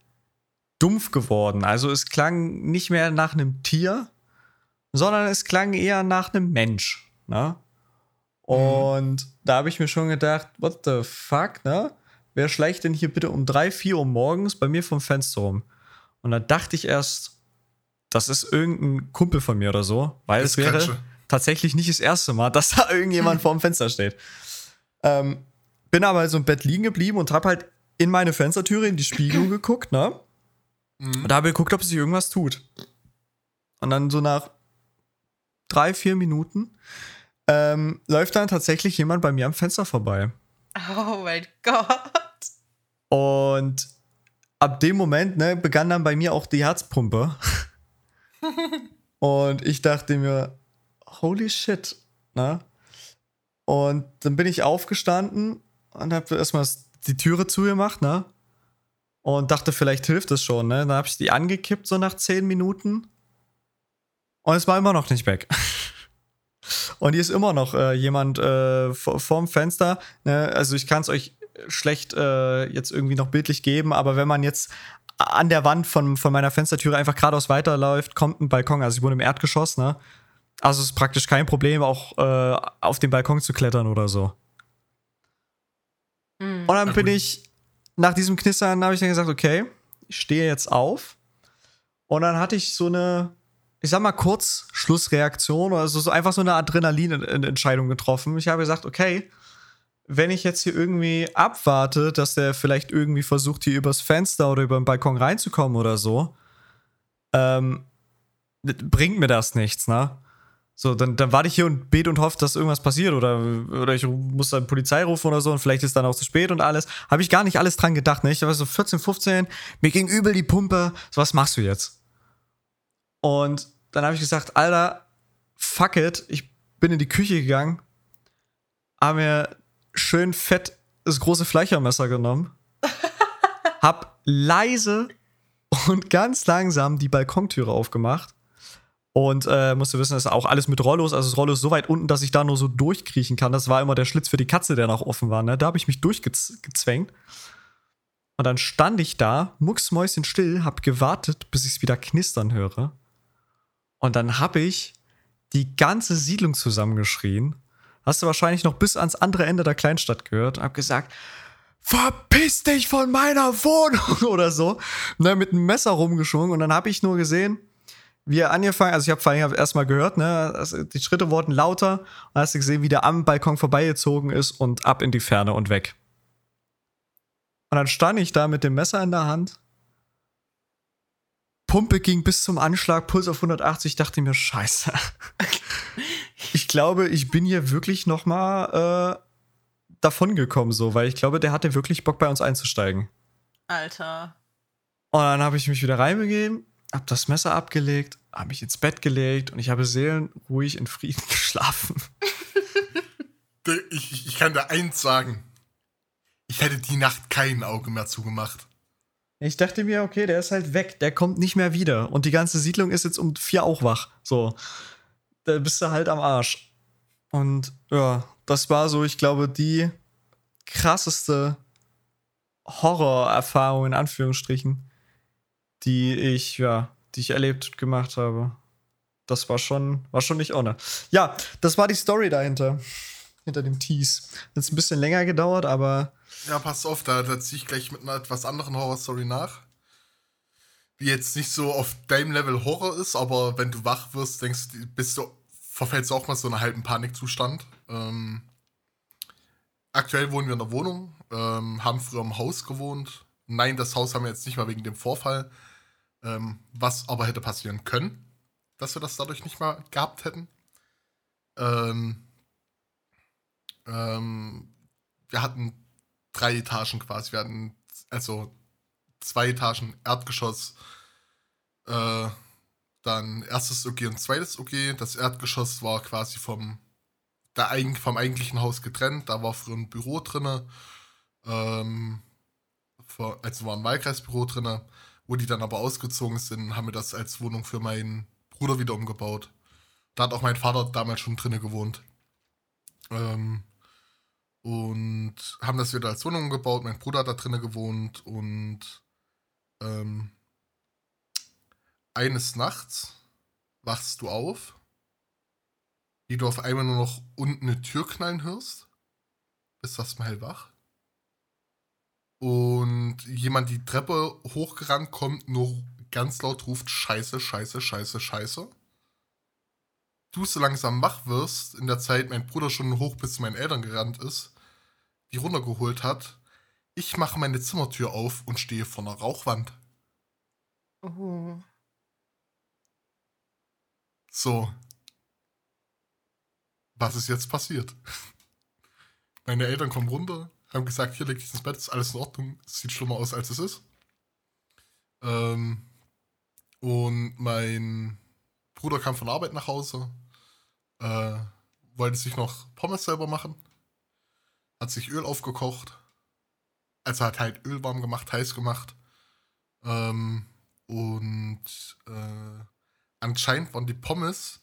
dumpf geworden. Also es klang nicht mehr nach einem Tier, sondern es klang eher nach einem Mensch. Ne? Und da habe ich mir schon gedacht, what the fuck, ne? Wer schleicht denn hier bitte um 3, 4 Uhr morgens bei mir vom Fenster rum? Und da dachte ich erst, das ist irgendein Kumpel von mir oder so, weil Das es wäre könnte. tatsächlich nicht das erste Mal, dass da irgendjemand vorm Fenster steht. Ähm, bin aber so im Bett liegen geblieben und habe halt in meine Fenstertüre in die Spiegelung geguckt, ne? Mhm. Und da habe ich geguckt, ob sich irgendwas tut. Und dann so nach drei, vier Minuten ähm, läuft dann tatsächlich jemand bei mir am Fenster vorbei. Oh mein Gott. Und ab dem Moment ne, begann dann bei mir auch die Herzpumpe. und ich dachte mir, holy shit. Ne? Und dann bin ich aufgestanden und habe erstmal die Türe zugemacht, ne? Und dachte, vielleicht hilft es schon, ne? Dann habe ich die angekippt, so nach zehn Minuten. Und es war immer noch nicht weg. Und hier ist immer noch äh, jemand äh, vor, vorm Fenster. Ne? Also ich kann es euch schlecht äh, jetzt irgendwie noch bildlich geben, aber wenn man jetzt an der Wand von, von meiner Fenstertüre einfach geradeaus weiterläuft, kommt ein Balkon. Also ich wohne im Erdgeschoss, ne? Also es ist praktisch kein Problem, auch äh, auf den Balkon zu klettern oder so. Mhm. Und dann bin ich, nach diesem Knistern habe ich dann gesagt, okay, ich stehe jetzt auf. Und dann hatte ich so eine, ich sag mal kurz, Schlussreaktion oder so, so einfach so eine Adrenalin-Entscheidung getroffen. Ich habe gesagt, okay, wenn ich jetzt hier irgendwie abwarte, dass der vielleicht irgendwie versucht, hier übers Fenster oder über den Balkon reinzukommen oder so, ähm, bringt mir das nichts, ne? So, dann, dann warte ich hier und bete und hoffe, dass irgendwas passiert oder, oder ich muss dann Polizei rufen oder so und vielleicht ist dann auch zu spät und alles. Habe ich gar nicht alles dran gedacht, ne? Ich war so 14, 15, mir ging übel die Pumpe. So, was machst du jetzt? Und dann habe ich gesagt, Alter, fuck it. Ich bin in die Küche gegangen, habe mir schön fett das große Fleischermesser genommen, hab leise und ganz langsam die Balkontüre aufgemacht und äh, musste wissen, das ist auch alles mit Rollos. Also das Rollo ist so weit unten, dass ich da nur so durchkriechen kann. Das war immer der Schlitz für die Katze, der noch offen war. Ne? Da habe ich mich durchgezwängt. Und dann stand ich da, mucksmäuschenstill, hab gewartet, bis ich es wieder knistern höre. Und dann habe ich die ganze Siedlung zusammengeschrien. Hast du wahrscheinlich noch bis ans andere Ende der Kleinstadt gehört. Hab gesagt, verpiss dich von meiner Wohnung oder so. Ne, mit einem Messer rumgeschwungen. Und dann habe ich nur gesehen, wie er angefangen, also ich habe vor allem erstmal gehört, ne, die Schritte wurden lauter und hast du gesehen, wie der am Balkon vorbeigezogen ist und ab in die Ferne und weg. Und dann stand ich da mit dem Messer in der Hand. Pumpe ging bis zum Anschlag, Puls auf 180, dachte mir, scheiße. ich glaube, ich bin hier wirklich noch mal äh, davon gekommen, so, weil ich glaube, der hatte wirklich Bock bei uns einzusteigen. Alter. Und dann habe ich mich wieder reinbegeben, habe das Messer abgelegt, habe mich ins Bett gelegt und ich habe seelenruhig in Frieden geschlafen. Ich, ich- ich kann dir eins sagen. Ich hätte die Nacht kein Auge mehr zugemacht. Ich dachte mir, okay, der ist halt weg, der kommt nicht mehr wieder. Und die ganze Siedlung ist jetzt um vier auch wach. So. da bist du halt am Arsch. Und ja, das war so, ich glaube, die krasseste Horrorerfahrung in Anführungsstrichen, die ich, ja, die ich erlebt und gemacht habe. Das war schon, war schon nicht ohne. Ja, das war die Story dahinter. Hinter dem Tease. Jetzt ein bisschen länger gedauert, aber. Ja, pass auf, da, da ziehe ich gleich mit einer etwas anderen Horrorstory nach. Die jetzt nicht so auf deinem Level Horror ist, aber wenn du wach wirst, denkst du, bist du, verfällst du auch mal so einen halben Panikzustand. Ähm, aktuell wohnen wir in der Wohnung, ähm, haben früher im Haus gewohnt. Nein, das Haus haben wir jetzt nicht mal wegen dem Vorfall. Ähm, was aber hätte passieren können, dass wir das dadurch nicht mal gehabt hätten. Ähm, ähm, wir hatten drei Etagen quasi. Wir hatten also zwei Etagen Erdgeschoss, äh, dann erstes OG und zweites OG. Das Erdgeschoss war quasi vom, der, vom eigentlichen Haus getrennt. Da war früher ein Büro drin. Ähm, also war ein Wahlkreisbüro drin. Wo die dann aber ausgezogen sind, haben wir das als Wohnung für meinen Bruder wieder umgebaut. Da hat auch mein Vater damals schon drinne gewohnt. Ähm, und haben das wieder als Wohnung gebaut. Mein Bruder hat da drinnen gewohnt und ähm, eines Nachts wachst du auf, wie du auf einmal nur noch unten eine Tür knallen hörst. Bist erstmal hellwach. Und jemand die Treppe hochgerannt kommt, nur ganz laut ruft: Scheiße, Scheiße, Scheiße, Scheiße. Du so langsam wach wirst, in der Zeit mein Bruder schon hoch bis zu meinen Eltern gerannt ist, die runtergeholt hat. Ich mache meine Zimmertür auf und stehe vor einer Rauchwand. Oh. So. Was ist jetzt passiert? Meine Eltern kommen runter, haben gesagt, hier leg dich ins Bett, ist alles in Ordnung, sieht schlimmer aus, als es ist. Ähm, und mein Bruder kam von Arbeit nach Hause, äh, wollte sich noch Pommes selber machen hat sich Öl aufgekocht. Also hat halt Öl warm gemacht, heiß gemacht. Ähm, und äh, anscheinend waren die Pommes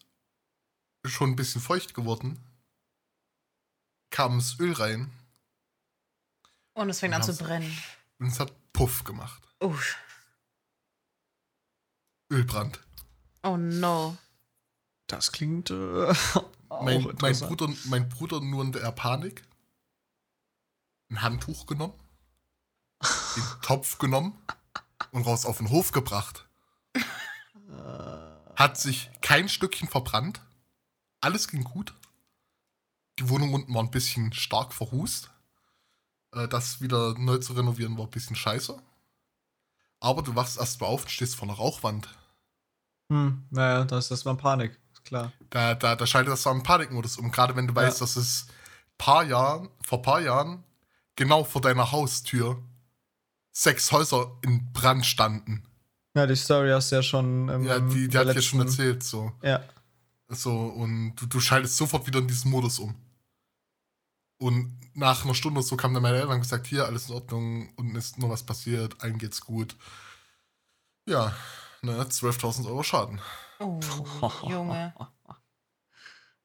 schon ein bisschen feucht geworden. Kam das Öl rein. Und es fängt an zu brennen. Und es hat Puff gemacht. Uff. Ölbrand. Oh no. Das klingt. Äh, mein, mein, Bruder, mein Bruder nur in der Panik ein Handtuch genommen, den Topf genommen und raus auf den Hof gebracht. Hat sich kein Stückchen verbrannt. Alles ging gut. Die Wohnung unten war ein bisschen stark verhust. Äh, das wieder neu zu renovieren war ein bisschen scheiße. Aber du wachst erst mal auf und stehst vor einer Rauchwand. Hm, naja, da ist das mal Panik, klar. Da, da, da schaltet das dann Panikmodus um. Gerade wenn du weißt, ja. dass es paar Jahren, vor paar Jahren genau vor deiner Haustür sechs Häuser in Brand standen. Ja, die Story hast du ja schon. Ähm, ja, die, die hat letzten... ja schon erzählt, so. Ja. So, und du, du schaltest sofort wieder in diesen Modus um. Und nach einer Stunde oder so kam dann meine Eltern und gesagt: Hier, alles in Ordnung, unten ist nur was passiert, allen geht's gut. Ja, ne, 12.000 Euro Schaden. Oh, Junge.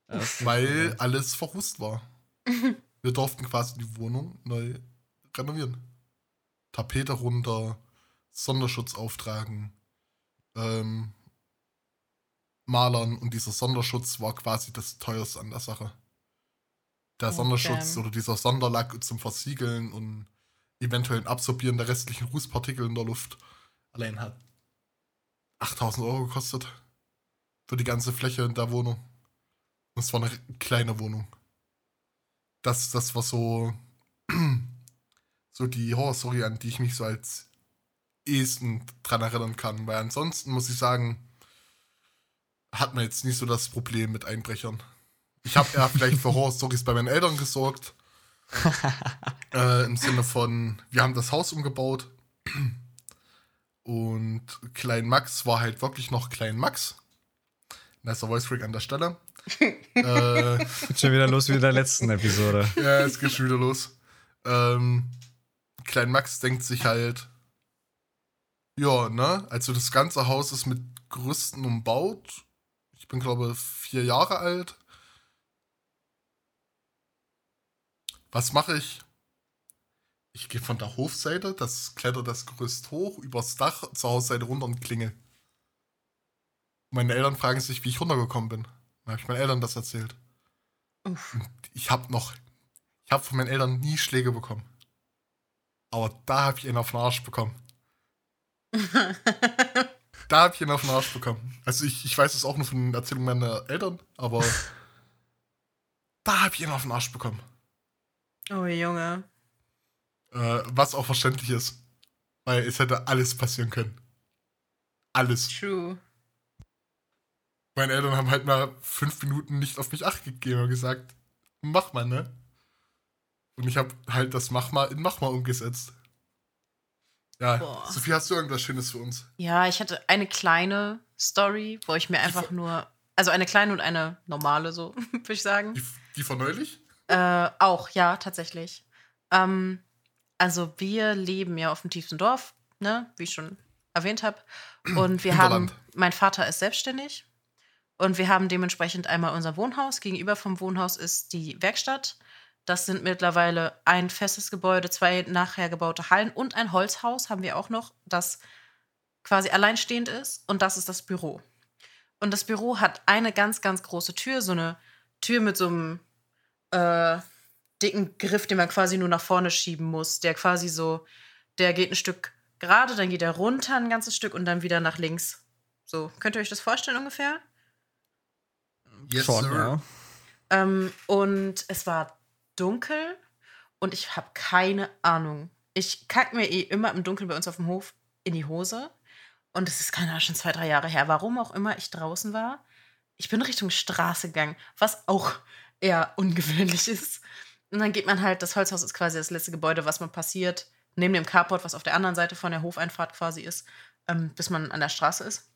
Weil alles verrußt war. Wir durften quasi die Wohnung neu renovieren. Tapete runter, Sonderschutz auftragen, ähm, Malern und dieser Sonderschutz war quasi das teuerste an der Sache. Der okay. Sonderschutz oder dieser Sonderlack zum Versiegeln und eventuellen Absorbieren der restlichen Rußpartikel in der Luft allein hat 8000 Euro gekostet. Für die ganze Fläche in der Wohnung. Und es war eine kleine Wohnung das, das war so, so die Horrorstory, an die ich mich so als ehesten dran erinnern kann. Weil ansonsten muss ich sagen, hat man jetzt nicht so das Problem mit Einbrechern. Ich habe ja vielleicht für Horrorstories bei meinen Eltern gesorgt. äh, Im Sinne von, wir haben das Haus umgebaut. Und Klein Max war halt wirklich noch Klein Max. Nicer Voice Freak an der Stelle äh, geht schon wieder los wie in der letzten Episode. Ja, es geht schon wieder los. Ähm, Klein Max denkt sich halt, ja, ne, also das ganze Haus ist mit Gerüsten umbaut. Ich bin, glaube ich, vier Jahre alt. Was mache ich? Ich gehe von der Hofseite, das klettert das Gerüst hoch, übers Dach, zur Hausseite runter und klingel. Meine Eltern fragen sich, wie ich runtergekommen bin. Dann habe ich meinen Eltern das erzählt. Ich habe noch, ich habe von meinen Eltern nie Schläge bekommen. Aber da habe ich einen auf den Arsch bekommen. Da habe ich einen auf den Arsch bekommen. Also ich, ich weiß es auch nur von den Erzählungen meiner Eltern, aber da habe ich einen auf den Arsch bekommen. oh Junge. Äh, was auch verständlich ist. Weil es hätte alles passieren können. Alles. True. Meine Eltern haben halt mal fünf Minuten nicht auf mich acht gegeben und gesagt, mach mal, ne? Und ich habe halt das Mach mal in Mach mal umgesetzt. Ja, Boah. Sophie, hast du irgendwas Schönes für uns? Ja, ich hatte eine kleine Story, wo ich mir einfach nur, also eine kleine und eine normale, so würde ich sagen. Die, die von neulich? Äh, auch, ja, tatsächlich. Ähm, also wir leben ja auf dem tiefsten Dorf, ne, wie ich schon erwähnt habe. Und wir haben, mein Vater ist selbstständig und wir haben dementsprechend einmal unser Wohnhaus. Gegenüber vom Wohnhaus ist die Werkstatt. Das sind mittlerweile ein festes Gebäude, zwei nachher gebaute Hallen und ein Holzhaus haben wir auch noch, das quasi alleinstehend ist. Und das ist das Büro. Und das Büro hat eine ganz, ganz große Tür, so eine Tür mit so einem äh, dicken Griff, den man quasi nur nach vorne schieben muss. Der quasi so, der geht ein Stück gerade, dann geht er runter ein ganzes Stück und dann wieder nach links. So, könnt ihr euch das vorstellen ungefähr? Yes, Schon, sir. ja. Ähm, und es war dunkel und ich habe keine Ahnung. Ich kack mir eh immer im Dunkeln bei uns auf dem Hof in die Hose. Und es ist keine Ahnung, schon zwei, drei Jahre her. Warum auch immer ich draußen war. Ich bin Richtung Straße gegangen, was auch eher ungewöhnlich ist. Und dann geht man halt, das Holzhaus ist quasi das letzte Gebäude, was man passiert, neben dem Carport, was auf der anderen Seite von der Hofeinfahrt quasi ist, ähm, bis man an der Straße ist.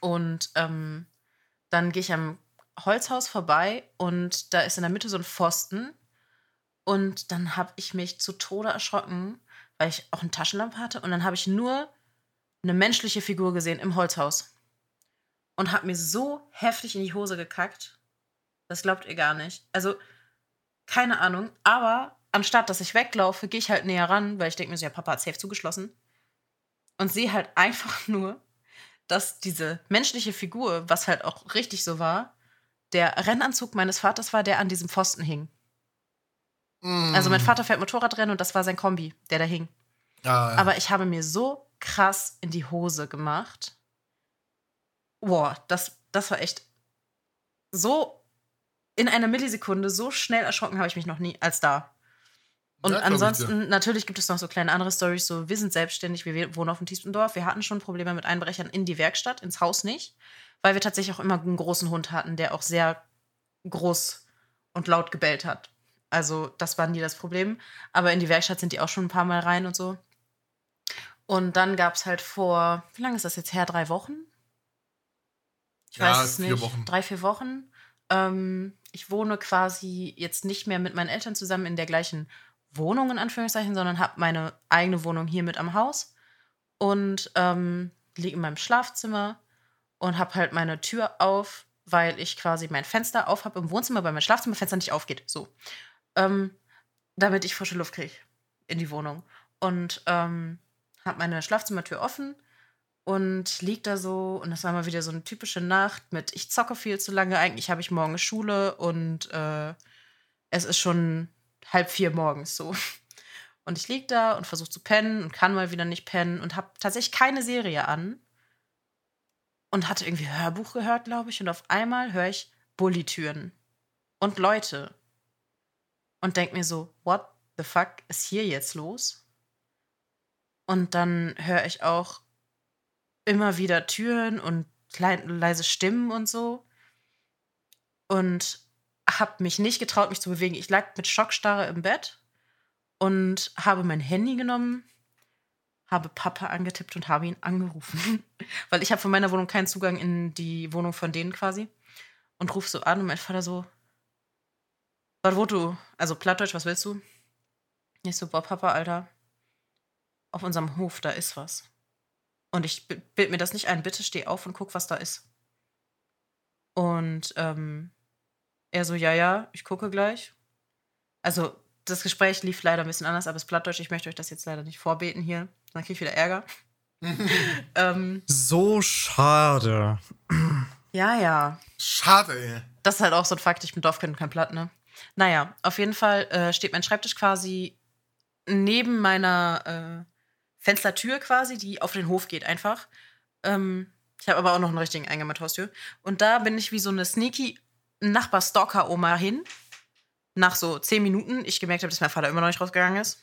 Und ähm, dann gehe ich am Holzhaus vorbei und da ist in der Mitte so ein Pfosten. Und dann habe ich mich zu Tode erschrocken, weil ich auch eine Taschenlampe hatte. Und dann habe ich nur eine menschliche Figur gesehen im Holzhaus. Und habe mir so heftig in die Hose gekackt. Das glaubt ihr gar nicht. Also, keine Ahnung. Aber anstatt dass ich weglaufe, gehe ich halt näher ran, weil ich denke mir so, ja, Papa hat safe zugeschlossen. Und sehe halt einfach nur, dass diese menschliche Figur, was halt auch richtig so war, der Rennanzug meines Vaters war, der an diesem Pfosten hing. Mm. Also mein Vater fährt Motorradrennen und das war sein Kombi, der da hing. Ja, ja. Aber ich habe mir so krass in die Hose gemacht. Boah, das, das war echt so in einer Millisekunde, so schnell erschrocken habe ich mich noch nie als da. Und Ja, ansonsten, natürlich gibt es noch so kleine andere Stories, so wir sind selbstständig, wir wohnen auf dem tiefsten Dorf, wir hatten schon Probleme mit Einbrechern in die Werkstatt, ins Haus nicht, weil wir tatsächlich auch immer einen großen Hund hatten, der auch sehr groß und laut gebellt hat. Also das war nie das Problem. Aber in die Werkstatt sind die auch schon ein paar Mal rein und so. Und dann gab es halt vor, wie lange ist das jetzt her? Drei Wochen? Ich Ja, weiß es nicht. Wochen. Drei, vier Wochen. Ähm, ich wohne quasi jetzt nicht mehr mit meinen Eltern zusammen in der gleichen Wohnung, in Anführungszeichen, sondern habe meine eigene Wohnung hier mit am Haus und ähm, liege in meinem Schlafzimmer und habe halt meine Tür auf, weil ich quasi mein Fenster auf habe im Wohnzimmer, weil mein Schlafzimmerfenster nicht aufgeht. So. Ähm, damit ich frische Luft kriege in die Wohnung. Und ähm, habe meine Schlafzimmertür offen und lieg da so. Und das war mal wieder so eine typische Nacht mit, ich zocke viel zu lange. Eigentlich habe ich morgen Schule und äh, es ist schon halb vier morgens so. Und ich lieg da und versuche zu pennen und kann mal wieder nicht pennen und habe tatsächlich keine Serie an. Und hatte irgendwie Hörbuch gehört, glaube ich. Und auf einmal höre ich Bullitüren und Leute. Und denk mir so, what the fuck ist hier jetzt los? Und dann höre ich auch immer wieder Türen und leise Stimmen und so. Und habe mich nicht getraut, mich zu bewegen. Ich lag mit Schockstarre im Bett und habe mein Handy genommen, habe Papa angetippt und habe ihn angerufen. Weil ich habe von meiner Wohnung keinen Zugang in die Wohnung von denen quasi. Und ruf so an und mein Vater so, was wo du? Also Plattdeutsch, was willst du? Ich so, boah, Papa, Alter, auf unserem Hof, da ist was. Und ich bi- bild mir das nicht ein. Bitte steh auf und guck, was da ist. Und ähm, er so, ja, ja, ich gucke gleich. Also das Gespräch lief leider ein bisschen anders, aber es ist plattdeutsch. Ich möchte euch das jetzt leider nicht vorbeten hier. Dann kriege ich wieder Ärger. ähm, So schade. ja, ja. Schade, ey. Das ist halt auch so ein Fakt, ich bin Dorfkind und kein Platt, ne? Naja, auf jeden Fall äh, steht mein Schreibtisch quasi neben meiner äh, Fenstertür quasi, die auf den Hof geht einfach. Ähm, ich habe aber auch noch einen richtigen Eingang mit Haustür. Und da bin ich wie so eine sneaky Nachbar-Stalker-Oma hin. Nach so zehn Minuten, ich gemerkt habe, dass mein Vater immer noch nicht rausgegangen ist.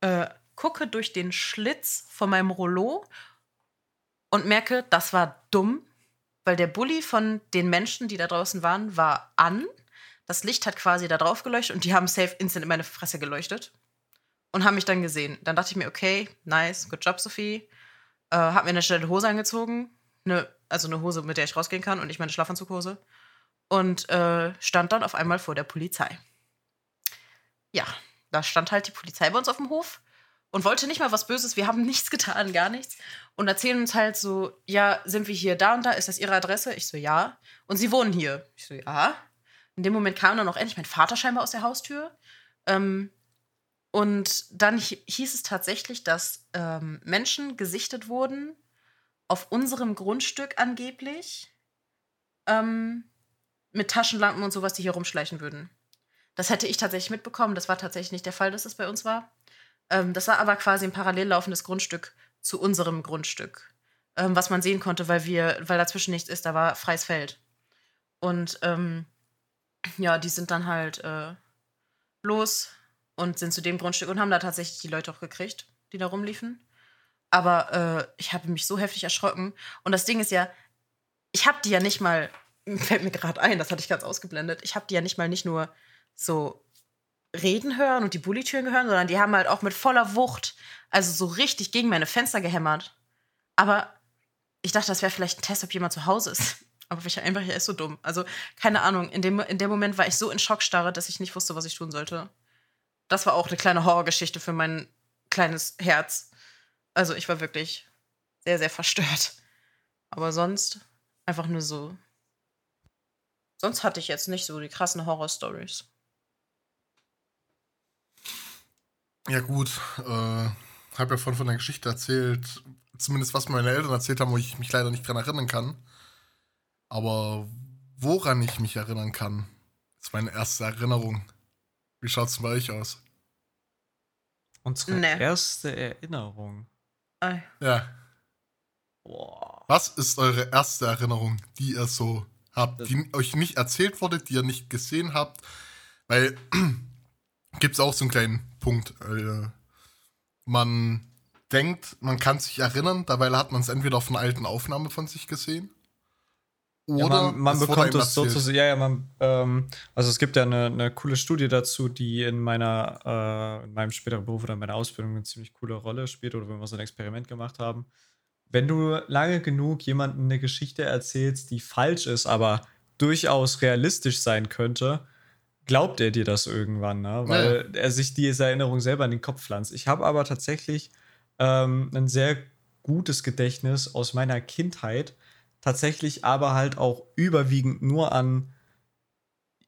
Äh, gucke durch den Schlitz von meinem Rollo und merke, das war dumm, weil der Bulli von den Menschen, die da draußen waren, war an. Das Licht hat quasi da drauf geleuchtet und die haben safe instant in meine Fresse geleuchtet und haben mich dann gesehen. Dann dachte ich mir, okay, nice, good job, Sophie. Äh, hab mir eine schnelle Hose angezogen, ne, also eine Hose, mit der ich rausgehen kann und nicht meine Schlafanzughose. Und äh, stand dann auf einmal vor der Polizei. Ja, da stand halt die Polizei bei uns auf dem Hof und wollte nicht mal was Böses. Wir haben nichts getan, gar nichts. Und erzählen uns halt so, ja, sind wir hier da und da? Ist das Ihre Adresse? Ich so, ja. Und Sie wohnen hier? Ich so, ja. In dem Moment kam dann auch endlich mein Vater scheinbar aus der Haustür. Ähm, und dann hi- hieß es tatsächlich, dass ähm, Menschen gesichtet wurden auf unserem Grundstück angeblich ähm, mit Taschenlampen und sowas, die hier rumschleichen würden. Das hätte ich tatsächlich mitbekommen. Das war tatsächlich nicht der Fall, dass es bei uns war. Ähm, das war aber quasi ein parallel laufendes Grundstück zu unserem Grundstück, ähm, was man sehen konnte, weil wir, weil dazwischen nichts ist. Da war freies Feld. Und ähm, ja, die sind dann halt äh, los und sind zu dem Grundstück und haben da tatsächlich die Leute auch gekriegt, die da rumliefen. Aber äh, ich habe mich so heftig erschrocken. Und das Ding ist ja, ich habe die ja nicht mal, fällt mir gerade ein, das hatte ich ganz ausgeblendet, ich habe die ja nicht mal nicht nur so reden hören und die Bullitüren hören, sondern die haben halt auch mit voller Wucht, also so richtig gegen meine Fenster gehämmert. Aber ich dachte, das wäre vielleicht ein Test, ob jemand zu Hause ist. Aber welcher Einbrecher ist so dumm? Also, keine Ahnung. In dem, in dem Moment war ich so in Schockstarre, dass ich nicht wusste, was ich tun sollte. Das war auch eine kleine Horrorgeschichte für mein kleines Herz. Also, ich war wirklich sehr, sehr verstört. Aber sonst einfach nur so. Sonst hatte ich jetzt nicht so die krassen Horror-Stories. Ja, gut. Äh, habe ja vorhin von der Geschichte erzählt. Zumindest was mir meine Eltern erzählt haben, wo ich mich leider nicht dran erinnern kann. Aber woran ich mich erinnern kann, ist meine erste Erinnerung. Wie schaut's bei euch aus? Unsere Nee. erste Erinnerung. Ei. Ja. Boah. Was ist eure erste Erinnerung, die ihr so habt, die euch nicht erzählt wurde, die ihr nicht gesehen habt? Weil gibt's auch so einen kleinen Punkt. Äh, man denkt, man kann sich erinnern, dabei hat man es entweder auf einer alten Aufnahme von sich gesehen. Oder ja, man, man es bekommt es sozusagen, ja, ja, man, ähm, also es gibt ja eine, eine coole Studie dazu, die in meiner, äh, in meinem späteren Beruf oder in meiner Ausbildung eine ziemlich coole Rolle spielt oder wenn wir so ein Experiment gemacht haben. Wenn du lange genug jemandem eine Geschichte erzählst, die falsch ist, aber durchaus realistisch sein könnte, glaubt er dir das irgendwann, ne? weil er sich diese Erinnerung selber in den Kopf pflanzt. Ich habe aber tatsächlich ähm, ein sehr gutes Gedächtnis aus meiner Kindheit, tatsächlich aber halt auch überwiegend nur an,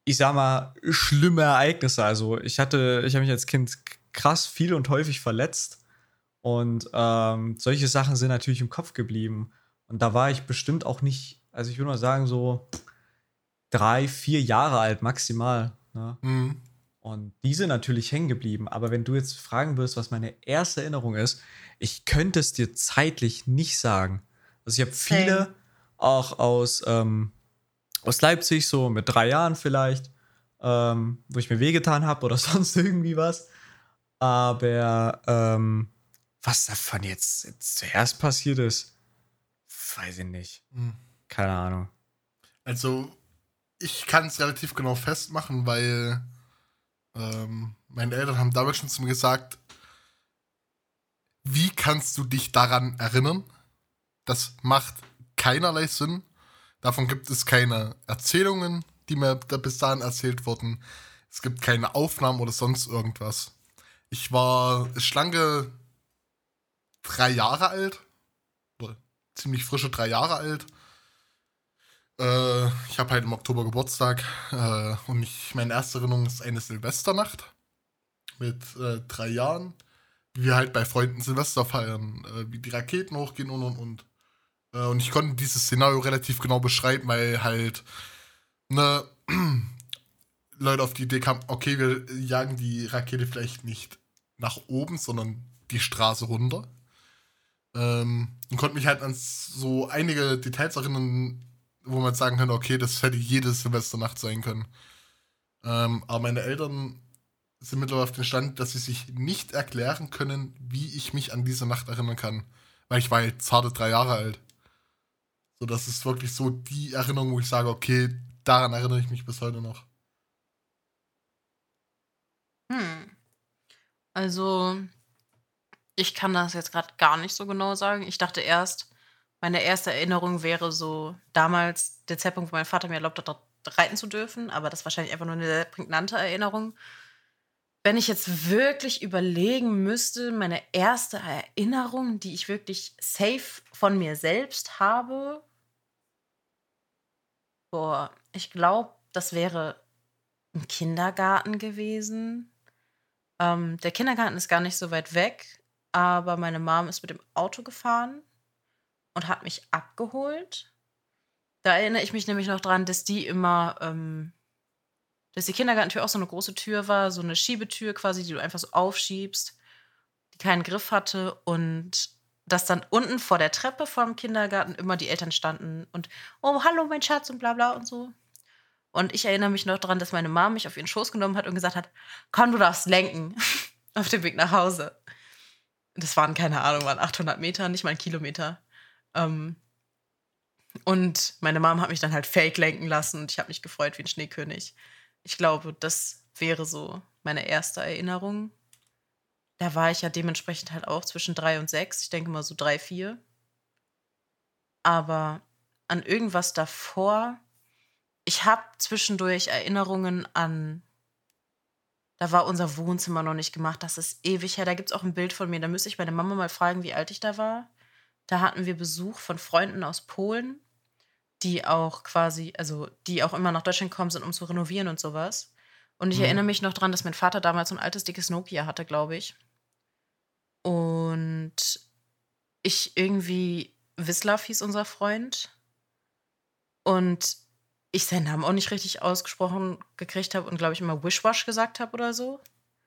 ich sag mal, schlimme Ereignisse. Also ich hatte, ich habe mich als Kind krass viel und häufig verletzt und ähm, solche Sachen sind natürlich im Kopf geblieben. Und da war ich bestimmt auch nicht, also ich würde mal sagen, so drei, vier Jahre alt maximal. Ne? Mhm. Und die sind natürlich hängen geblieben. Aber wenn du jetzt fragen wirst, was meine erste Erinnerung ist, ich könnte es dir zeitlich nicht sagen. Also ich habe viele auch aus, ähm, aus Leipzig, so mit drei Jahren vielleicht, ähm, wo ich mir wehgetan habe oder sonst irgendwie was. Aber ähm, was davon jetzt, jetzt zuerst passiert ist, weiß ich nicht. Mhm. Keine Ahnung. Also, ich kann es relativ genau festmachen, weil ähm, meine Eltern haben damals schon zu mir gesagt, wie kannst du dich daran erinnern? Das macht keinerlei Sinn. Davon gibt es keine Erzählungen, die mir da bis dahin erzählt wurden. Es gibt keine Aufnahmen oder sonst irgendwas. Ich war schlanke drei Jahre alt. Oder ziemlich frische drei Jahre alt. Äh, ich habe halt im Oktober Geburtstag äh, und ich, meine erste Erinnerung ist eine Silvesternacht mit äh, drei Jahren. Wie wir halt bei Freunden Silvester feiern, äh, wie die Raketen hochgehen und und und. Äh, und ich konnte dieses Szenario relativ genau beschreiben, weil halt ne Leute auf die Idee kamen, okay, wir jagen die Rakete vielleicht nicht nach oben, sondern die Straße runter. Ähm, und konnte mich halt an so einige Details erinnern, wo man sagen könnte, okay, das hätte jede Silvesternacht sein können. Ähm, aber meine Eltern sind mittlerweile auf dem Stand, dass sie sich nicht erklären können, wie ich mich an diese Nacht erinnern kann. Weil ich war jetzt zarte drei Jahre alt. So, das ist wirklich so die Erinnerung, wo ich sage, okay, daran erinnere ich mich bis heute noch. Hm. Also, ich kann das jetzt gerade gar nicht so genau sagen. Ich dachte erst, meine erste Erinnerung wäre so damals der Zeitpunkt, wo mein Vater mir erlaubt hat, dort reiten zu dürfen, aber das ist wahrscheinlich einfach nur eine sehr prägnante Erinnerung. Wenn ich jetzt wirklich überlegen müsste, meine erste Erinnerung, die ich wirklich safe von mir selbst habe, boah, ich glaube, das wäre ein Kindergarten gewesen. Ähm, der Kindergarten ist gar nicht so weit weg aber meine Mom ist mit dem Auto gefahren und hat mich abgeholt. Da erinnere ich mich nämlich noch dran, dass die immer, ähm, dass die Kindergartentür auch so eine große Tür war, so eine Schiebetür quasi, die du einfach so aufschiebst, die keinen Griff hatte und dass dann unten vor der Treppe vorm Kindergarten immer die Eltern standen und, oh, hallo, mein Schatz und bla bla und so. Und ich erinnere mich noch daran, dass meine Mom mich auf ihren Schoß genommen hat und gesagt hat, komm, du darfst lenken auf dem Weg nach Hause das waren keine Ahnung, waren 800 Meter, nicht mal ein Kilometer. Ähm, und meine Mom hat mich dann halt fake lenken lassen und ich habe mich gefreut wie ein Schneekönig. Ich glaube, das wäre so meine erste Erinnerung. Da war ich ja dementsprechend halt auch zwischen drei und sechs. Ich denke mal so drei, vier. Aber an irgendwas davor, ich habe zwischendurch Erinnerungen an da war unser Wohnzimmer noch nicht gemacht. Das ist ewig her. Da gibt es auch ein Bild von mir. Da müsste ich meine Mama mal fragen, wie alt ich da war. Da hatten wir Besuch von Freunden aus Polen, die auch quasi, also die auch immer nach Deutschland gekommen sind, um zu renovieren und sowas. Und ich mhm. erinnere mich noch daran, dass mein Vater damals so ein altes, dickes Nokia hatte, glaube ich. Und ich irgendwie, Wislav hieß unser Freund. Und ich seinen Namen auch nicht richtig ausgesprochen gekriegt habe und glaube ich immer Wishwash gesagt habe oder so.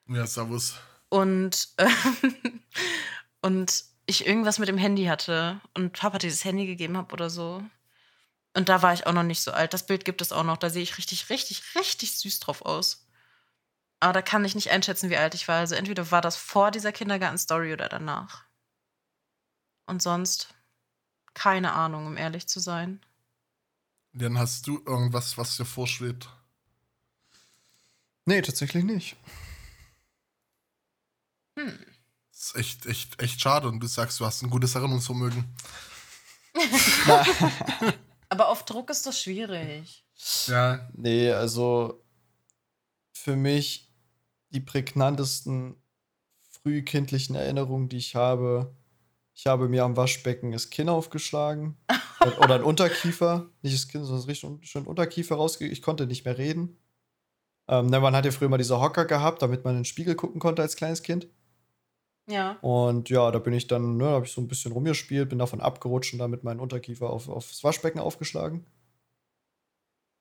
Ja, Servus. Und, äh, und ich irgendwas mit dem Handy hatte und Papa dieses Handy gegeben habe oder so. Und da war ich auch noch nicht so alt. Das Bild gibt es auch noch. Da sehe ich richtig, richtig, richtig süß drauf aus. Aber da kann ich nicht einschätzen, wie alt ich war. Also entweder war das vor dieser Kindergarten-Story oder danach. Und sonst keine Ahnung, um ehrlich zu sein. Dann hast du irgendwas, was dir vorschwebt? Nee, tatsächlich nicht. Hm. Das ist echt, echt, echt schade und du sagst, du hast ein gutes Erinnerungsvermögen. Aber auf Druck ist das schwierig. Ja. Nee, also für mich die prägnantesten frühkindlichen Erinnerungen, die ich habe, ich habe mir am Waschbecken das Kinn aufgeschlagen. oder ein Unterkiefer. Nicht das Kinn, sondern richtig schön Unterkiefer rausge... Ich konnte nicht mehr reden. Ähm, man hat ja früher mal diese Hocker gehabt, damit man in den Spiegel gucken konnte als kleines Kind. Ja. Und ja, da bin ich dann, ne, habe ich so ein bisschen rumgespielt, bin davon abgerutscht und damit meinen Unterkiefer auf, aufs Waschbecken aufgeschlagen.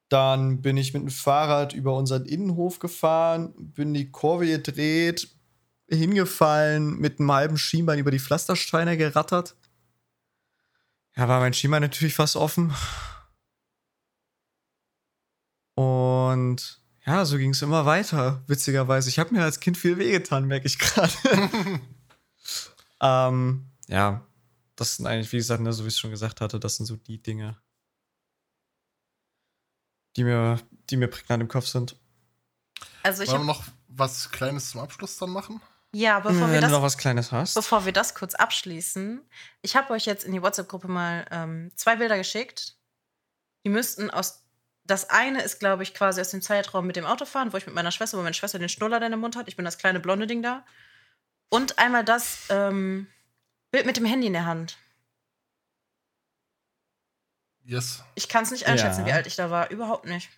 Dann bin ich mit dem Fahrrad über unseren Innenhof gefahren, bin die Kurve gedreht, hingefallen, mit einem halben Schienbein über die Pflastersteine gerattert. Ja, war mein Schienbein natürlich fast offen. Und ja, so ging es immer weiter, witzigerweise. Ich habe mir als Kind viel wehgetan, merke ich gerade. ähm, ja, das sind eigentlich, wie gesagt, ne, so wie ich es schon gesagt hatte, das sind so die Dinge, die mir, die mir prägnant im Kopf sind. Also ich Wollen wir noch was Kleines zum Abschluss dann machen? Ja, bevor Wenn wir du das, noch was Kleines hast. bevor wir das kurz abschließen, ich habe euch jetzt in die WhatsApp-Gruppe mal ähm, zwei Bilder geschickt. Die müssten aus. Das eine ist, glaube ich, quasi aus dem Zeitraum mit dem Autofahren, wo ich mit meiner Schwester, wo meine Schwester den Schnuller in den Mund hat. Ich bin das kleine blonde Ding da. Und einmal das ähm, Bild mit dem Handy in der Hand. Yes. Ich kann es nicht einschätzen, Ja. wie alt ich da war. Überhaupt nicht.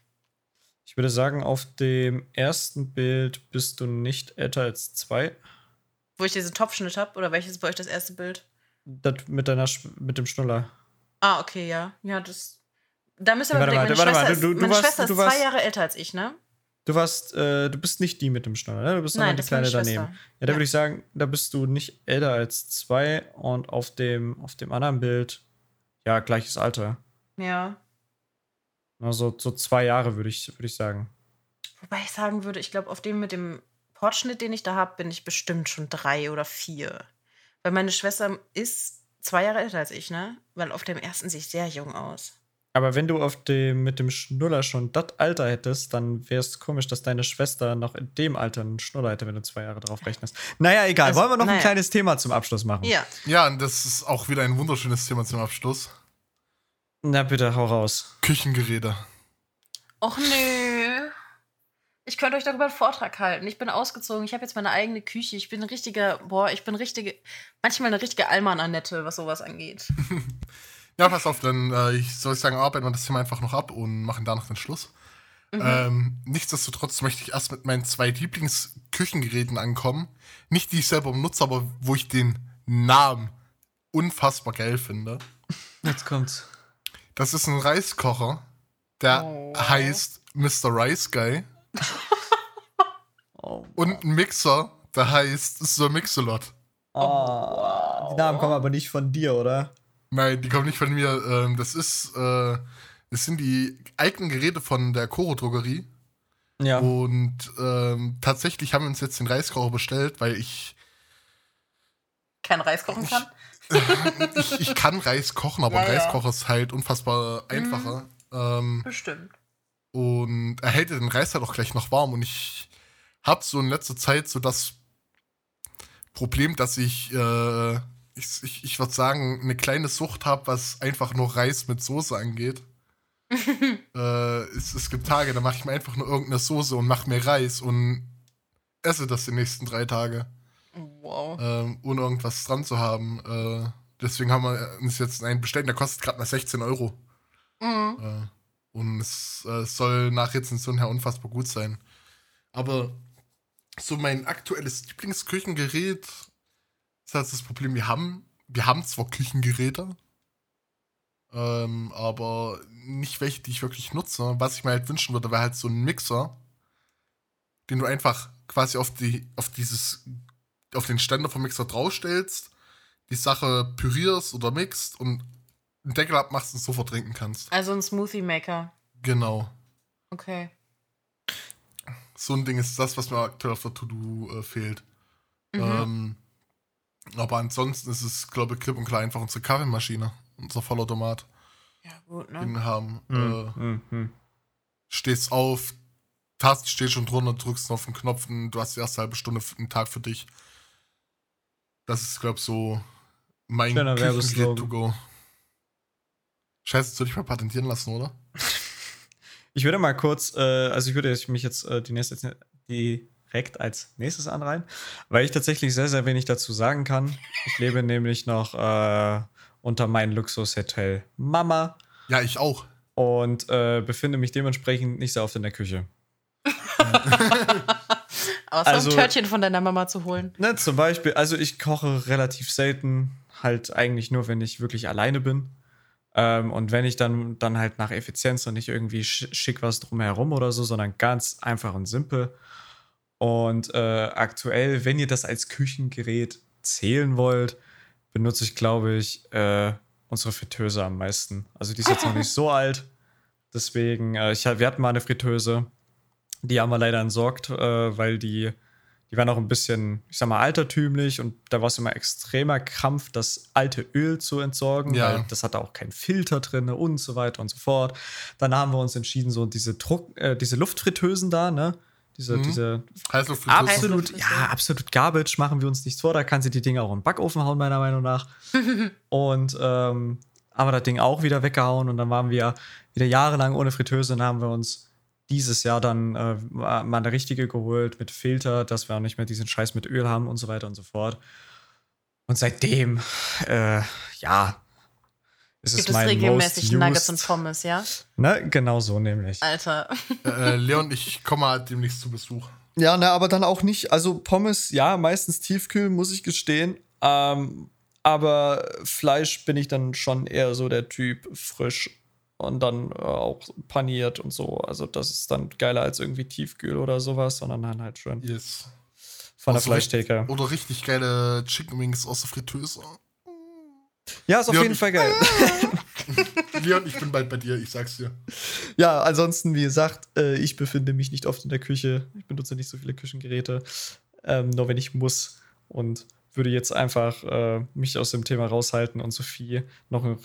Ich würde sagen, auf dem ersten Bild bist du nicht älter als zwei. Wo ich diesen Topfschnitt habe. Oder welches bei euch das erste Bild? Das mit, deiner, Sch- mit dem Schnuller. Ah, okay, ja. Ja, das. Da ihr Warte mal bedenken, warte meine mal, Schwester, du- ist, du meine warst- Schwester du ist zwei warst- Jahre älter als ich, ne? Du warst, äh, du bist nicht die mit dem Schnuller, ne? Du bist Nein, die ist kleine daneben. Ja, da Ja. würde ich sagen, da bist du nicht älter als zwei und auf dem, auf dem anderen Bild, ja, gleiches Alter. Ja. Also so zwei Jahre würde ich, würde ich sagen. Wobei ich sagen würde, ich glaube, auf dem mit dem Portschnitt, den ich da habe, bin ich bestimmt schon drei oder vier. Weil meine Schwester ist zwei Jahre älter als ich, ne? Weil auf dem ersten sehe ich sehr jung aus. Aber wenn du auf dem, mit dem Schnuller schon das Alter hättest, dann wäre es komisch, dass deine Schwester noch in dem Alter einen Schnuller hätte, wenn du zwei Jahre drauf rechnest. Naja, egal. Also, Wollen wir noch ein naja. kleines Thema zum Abschluss machen? Ja. Ja, und das ist auch wieder ein wunderschönes Thema zum Abschluss. Na bitte, hau raus. Küchengeräte. Och nö. Ich könnte euch darüber einen Vortrag halten. Ich bin ausgezogen. Ich habe jetzt meine eigene Küche. Ich bin ein richtiger, boah, ich bin richtige, manchmal eine richtige Alman-Annette, was sowas angeht. Ja, pass auf, dann äh, ich soll ich sagen, arbeiten wir das Thema einfach noch ab und machen danach den Schluss. Mhm. Ähm, nichtsdestotrotz möchte ich erst mit meinen zwei Lieblingsküchengeräten ankommen. Nicht die ich selber benutze, aber wo ich den Namen unfassbar geil finde. Jetzt kommt's. Das ist ein Reiskocher, der Oh. heißt Mr. Rice Guy. Oh. Und ein Mixer, der heißt Sir Mixolot. Oh, Die Namen kommen aber nicht von dir, oder? Nein, die kommen nicht von mir. Ähm, das ist, äh, das sind die eigenen Geräte von der Koro Drogerie. Ja. Und ähm, tatsächlich haben wir uns jetzt den Reiskocher bestellt, weil ich, Kein Reis kochen kann. ich, ich kann Reis kochen, aber Ja, ein ja. Reiskocher ist halt unfassbar einfacher. Ähm, Bestimmt. und er hält den Reis halt auch gleich noch warm. Und ich habe so in letzter Zeit so das Problem, dass ich, äh, ich, ich, ich würde sagen, eine kleine Sucht habe, was einfach nur Reis mit Soße angeht. äh, es, es gibt Tage, da mache ich mir einfach nur irgendeine Soße und mache mir Reis und esse das die nächsten drei Tage, Wow. ähm, ohne irgendwas dran zu haben. Äh, deswegen haben wir uns jetzt einen bestellt, der kostet gerade mal 16 Euro. Mhm. Äh, und es äh, soll nach Rezension her unfassbar gut sein. Aber so mein aktuelles Lieblingsküchengerät ist halt das Problem, wir haben, wir haben zwar Küchengeräte, ähm, aber nicht welche, die ich wirklich nutze. Was ich mir halt wünschen würde, wäre halt so ein Mixer, den du einfach quasi auf die, auf dieses, auf den Ständer vom Mixer draufstellst, die Sache pürierst oder mixt und einen Deckel abmachst und sofort trinken kannst. Also ein Smoothie Maker. Genau. Okay. So ein Ding ist das, was mir aktuell auf der To-Do äh, fehlt. Mhm. Ähm, aber ansonsten ist es, glaube ich, klipp und klar einfach unsere Kaffeemaschine, unser Vollautomat, ja, gut, den ne? wir haben. Äh, Hm, hm, hm. stehst auf, Taste steht schon drunter, drückst auf den Knopf und du hast die erste halbe Stunde einen Tag für dich. Das ist, glaube ich, so mein Küchengerät to go. Scheiße, das würde ich mal patentieren lassen, oder? Ich würde mal kurz, äh, also ich würde mich jetzt äh, die nächste, direkt als nächstes anreihen, weil ich tatsächlich sehr, sehr wenig dazu sagen kann. Ich lebe nämlich noch äh, unter meinem Luxushotel Mama Ja, ich auch. und äh, befinde mich dementsprechend nicht sehr oft in der Küche. Außer Also- um Törtchen von deiner Mama zu holen. Ne, zum Beispiel, also ich koche relativ selten, halt eigentlich nur, wenn ich wirklich alleine bin. Ähm, und wenn ich dann, dann halt nach Effizienz und nicht irgendwie sch schick was drumherum oder so, sondern ganz einfach und simpel. Und äh, aktuell, wenn ihr das als Küchengerät zählen wollt, benutze ich, glaube ich, äh, unsere Fritteuse am meisten. Also die ist jetzt noch nicht so alt. Deswegen, äh, ich, wir hatten mal eine Fritteuse. Die haben wir leider entsorgt, äh, weil die, die waren auch ein bisschen, ich sag mal, altertümlich und da war es immer extremer Krampf, das alte Öl zu entsorgen, Ja. weil das hatte auch keinen Filter drin und so weiter und so fort. Dann haben wir uns entschieden, so diese Druck, äh, diese Luftfritteusen da, ne? Diese, Mhm. diese Heißluftfritteuse. absolut, ja, absolut Garbage, machen wir uns nichts vor. Da kann sie die Dinge auch im Backofen hauen, meiner Meinung nach. und ähm, haben wir das Ding auch wieder weggehauen und dann waren wir wieder jahrelang ohne Fritteuse und haben wir uns dieses Jahr dann äh, mal eine richtige geholt mit Filter, dass wir auch nicht mehr diesen Scheiß mit Öl haben und so weiter und so fort. Und seitdem, äh, ja, Es Gibt ist es mein regelmäßig most Nuggets und Pommes, ja? Ne, genau so nämlich. Alter. äh, Leon, ich komme halt demnächst zu Besuch. Ja, ne, aber dann auch nicht. Also Pommes, ja, meistens tiefkühl, muss ich gestehen. Ähm, aber Fleisch bin ich dann schon eher so der Typ frisch und dann äh, auch paniert und so. Also das ist dann geiler als irgendwie tiefkühl oder sowas, sondern dann halt schön Yes. von der Also Fleischtheke. Oder richtig geile Chicken Wings aus der Fritteuse. Ja, ist auf Ja, jeden Fall geil. Leon, ich bin bald bei dir, ich sag's dir. Ja, ansonsten, wie gesagt, äh, ich befinde mich nicht oft in der Küche. Ich benutze nicht so viele Küchengeräte, ähm, nur wenn ich muss. Und würde jetzt einfach äh, mich aus dem Thema raushalten und Sophie noch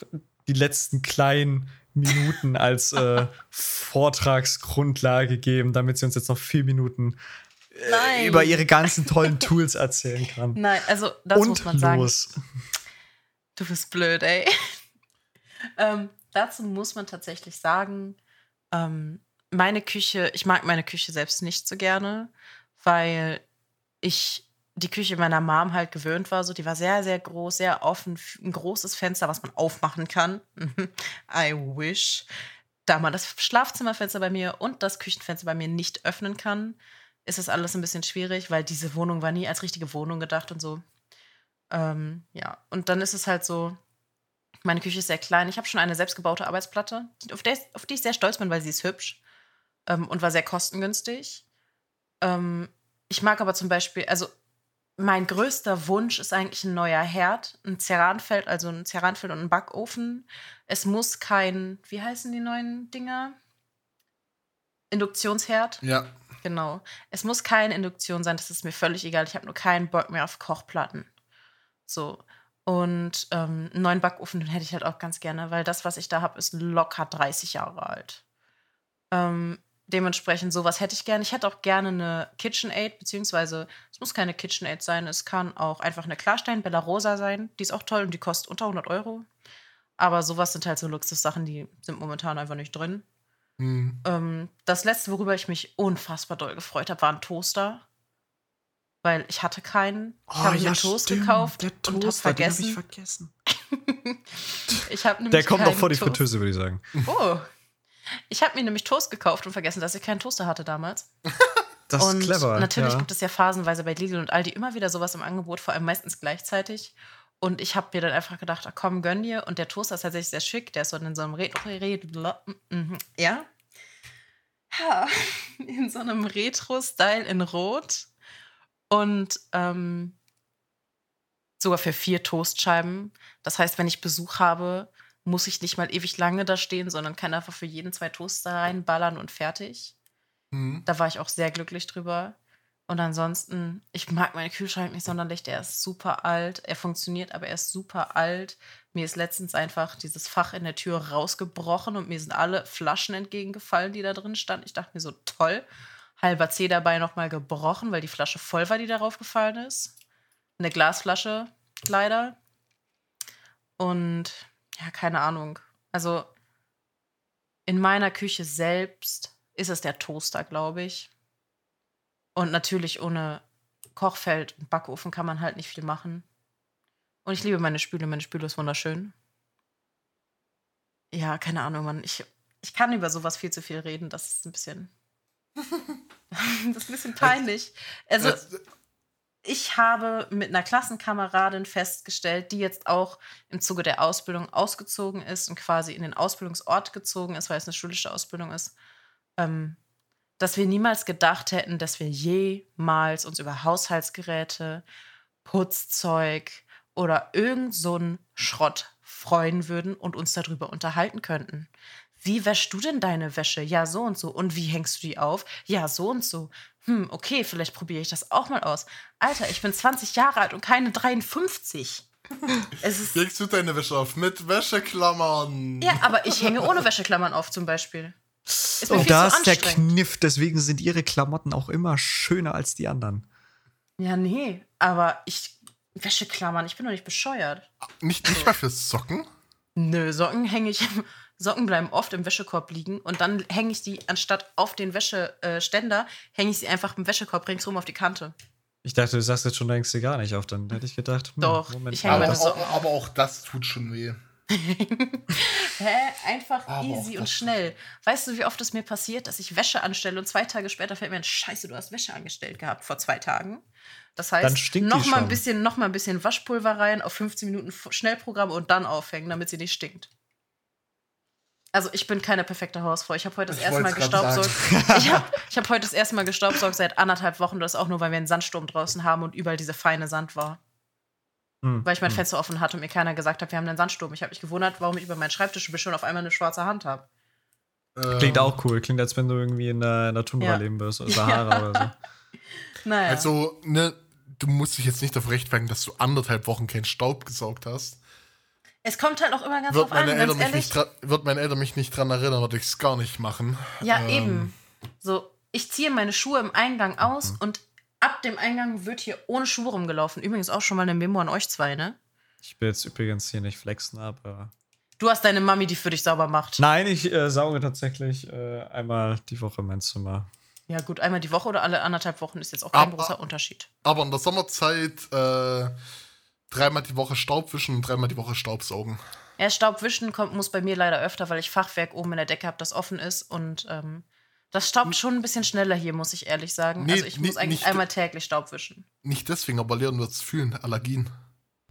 die letzten kleinen Minuten als äh, Vortragsgrundlage geben, damit sie uns jetzt noch vier Minuten äh, über ihre ganzen tollen Tools erzählen kann. Nein, also das muss und man sagen. los. Du bist blöd, ey. ähm, dazu muss man tatsächlich sagen, ähm, meine Küche, ich mag meine Küche selbst nicht so gerne, weil ich die Küche meiner Mom halt gewöhnt war. So, die war sehr, sehr groß, sehr offen, ein großes Fenster, was man aufmachen kann. I wish. Da man das Schlafzimmerfenster bei mir und das Küchenfenster bei mir nicht öffnen kann, ist das alles ein bisschen schwierig, weil diese Wohnung war nie als richtige Wohnung gedacht und so. Ähm, ja, und dann ist es halt so, meine Küche ist sehr klein. Ich habe schon eine selbstgebaute Arbeitsplatte, auf, der, auf die ich sehr stolz bin, weil sie ist hübsch ähm, und war sehr kostengünstig. Ähm, ich mag aber zum Beispiel, also mein größter Wunsch ist eigentlich ein neuer Herd, ein Ceranfeld, also ein Ceranfeld und ein Backofen. Es muss kein, wie heißen die neuen Dinger? Induktionsherd. Ja. Genau. Es muss keine Induktion sein, das ist mir völlig egal. Ich habe nur keinen Bock mehr auf Kochplatten. So. Und ähm, einen neuen Backofen den hätte ich halt auch ganz gerne, weil das, was ich da habe, ist locker 30 Jahre alt. Ähm, dementsprechend, sowas hätte ich gerne. Ich hätte auch gerne eine KitchenAid, beziehungsweise es muss keine KitchenAid sein, es kann auch einfach eine Klarstein Bella Rosa sein. Die ist auch toll und die kostet unter 100 Euro. Aber sowas sind halt so Luxussachen, die sind momentan einfach nicht drin. Hm. Ähm, das letzte, worüber ich mich unfassbar doll gefreut habe, war ein Toaster. Weil ich hatte keinen. Ich habe mir einen Toast gekauft und habe vergessen. vergessen. Ich habe nämlich Der kommt noch vor die Toast- Fritteuse, würde ich sagen. Oh. Ich habe mir nämlich Toast gekauft und vergessen, dass ich keinen Toaster hatte damals. Das und ist clever. natürlich ja. gibt es ja phasenweise bei Lidl und Aldi immer wieder sowas im Angebot, vor allem meistens gleichzeitig. Und ich habe mir dann einfach gedacht, ach komm, gönn dir. Und der Toaster ist tatsächlich sehr schick. Der ist so in so einem Retro, Retro mhm, ja. Ja, in so einem Retro-Style in Rot. Und ähm, sogar für vier Toastscheiben. Das heißt, wenn ich Besuch habe, muss ich nicht mal ewig lange da stehen, sondern kann einfach für jeden zwei Toaster reinballern und fertig. Hm. Da war ich auch sehr glücklich drüber. Und ansonsten, ich mag meinen Kühlschrank nicht sonderlich. Der ist super alt. Er funktioniert, aber er ist super alt. Mir ist letztens einfach dieses Fach in der Tür rausgebrochen und mir sind alle Flaschen entgegengefallen, die da drin standen. Ich dachte mir so, toll. Halber C dabei nochmal gebrochen, weil die Flasche voll war, die darauf gefallen ist. Eine Glasflasche, leider. Und ja, keine Ahnung. Also in meiner Küche selbst ist es der Toaster, glaube ich. Und natürlich ohne Kochfeld und Backofen kann man halt nicht viel machen. Und ich liebe meine Spüle. Meine Spüle ist wunderschön. Ja, keine Ahnung, Mann. Ich, ich kann über sowas viel zu viel reden. Das ist ein bisschen. das ist ein bisschen peinlich. Also, ich habe mit einer Klassenkameradin festgestellt, die jetzt auch im Zuge der Ausbildung ausgezogen ist und quasi in den Ausbildungsort gezogen ist, weil es eine schulische Ausbildung ist, ähm, dass wir niemals gedacht hätten, dass wir jemals uns über Haushaltsgeräte, Putzzeug oder irgend so einen Schrott freuen würden und uns darüber unterhalten könnten. Wie wäschst du denn deine Wäsche? Ja, so und so. Und wie hängst du die auf? Ja, so und so. Hm, okay, vielleicht probiere ich das auch mal aus. Alter, ich bin 20 Jahre alt und keine 53. Es ist, Legst du deine Wäsche auf mit Wäscheklammern? ja, aber ich hänge ohne Wäscheklammern auf zum Beispiel. Ist Und da ist der. Kniff, deswegen sind ihre Klamotten auch immer schöner als die anderen. Ja, nee, aber ich. Wäscheklammern, ich bin doch nicht bescheuert. Nicht, nicht mal für Socken? Nö, Socken hänge ich. Socken bleiben oft im Wäschekorb liegen und dann hänge ich die, anstatt auf den Wäscheständer, hänge ich sie einfach im Wäschekorb ringsrum auf die Kante. Ich dachte, du sagst jetzt schon, du hängst dir gar nicht auf. Dann hätte ich gedacht, hm, Doch, Moment ich Aber meine das- auch, Socken. aber auch das tut schon weh. Hä? Einfach Aber easy und schnell. Weißt du, wie oft es mir passiert, dass ich Wäsche anstelle und zwei Tage später fällt mir ein Scheiße, du hast Wäsche angestellt gehabt vor zwei Tagen. Das Dann heißt, stinkt die noch mal, ein bisschen, noch mal ein bisschen Waschpulver rein, auf 15 Minuten Schnellprogramm und dann aufhängen, damit sie nicht stinkt. Also ich bin keine perfekte Hausfrau. Ich habe heute das Ich erste Mal gestaubsaugt. Ich habe hab heute das erste Mal gestaubsaugt seit anderthalb Wochen. Das auch nur, weil wir einen Sandsturm draußen haben und überall diese feine Sand war. Hm, Weil ich mein hm. Fenster offen hatte und mir keiner gesagt hat, wir haben einen Sandsturm. Ich habe mich gewundert, warum ich über meinen Schreibtisch schon auf einmal eine schwarze Hand habe. Klingt Ähm, auch cool. Klingt, als wenn du irgendwie in der, in der Tundra Ja. leben würdest. Oder Sahara oder so. Naja. Also, ne, du musst dich jetzt nicht dafür rechtfertigen, dass du anderthalb Wochen keinen Staub gesaugt hast. Es kommt halt auch immer ganz Wird drauf an, meine, ganz Eltern mich nicht wird meine Eltern mich nicht dran erinnern, würde ich es gar nicht machen. Ja, Ähm, eben. So, ich ziehe meine Schuhe im Eingang Mhm. aus und ab dem Eingang wird hier ohne Schuhe rumgelaufen. Übrigens auch schon mal eine Memo an euch zwei, ne? Ich will jetzt übrigens hier nicht flexen, aber. Du hast deine Mami, die für dich sauber macht. Nein, ich äh, sauge tatsächlich äh, einmal die Woche mein Zimmer. Ja, gut, einmal die Woche oder alle anderthalb Wochen ist jetzt auch kein Aber- großer Unterschied. Aber in der Sommerzeit äh, dreimal die Woche Staub wischen und dreimal die Woche Staubsaugen. Ja, Staubwischen kommt, muss bei mir leider öfter, weil ich Fachwerk oben in der Decke habe, das offen ist und ähm, das staubt schon ein bisschen schneller hier, muss ich ehrlich sagen. Nee, also ich nee, muss eigentlich einmal täglich Staub wischen. Nicht deswegen, aber Leon wird es fühlen. Allergien.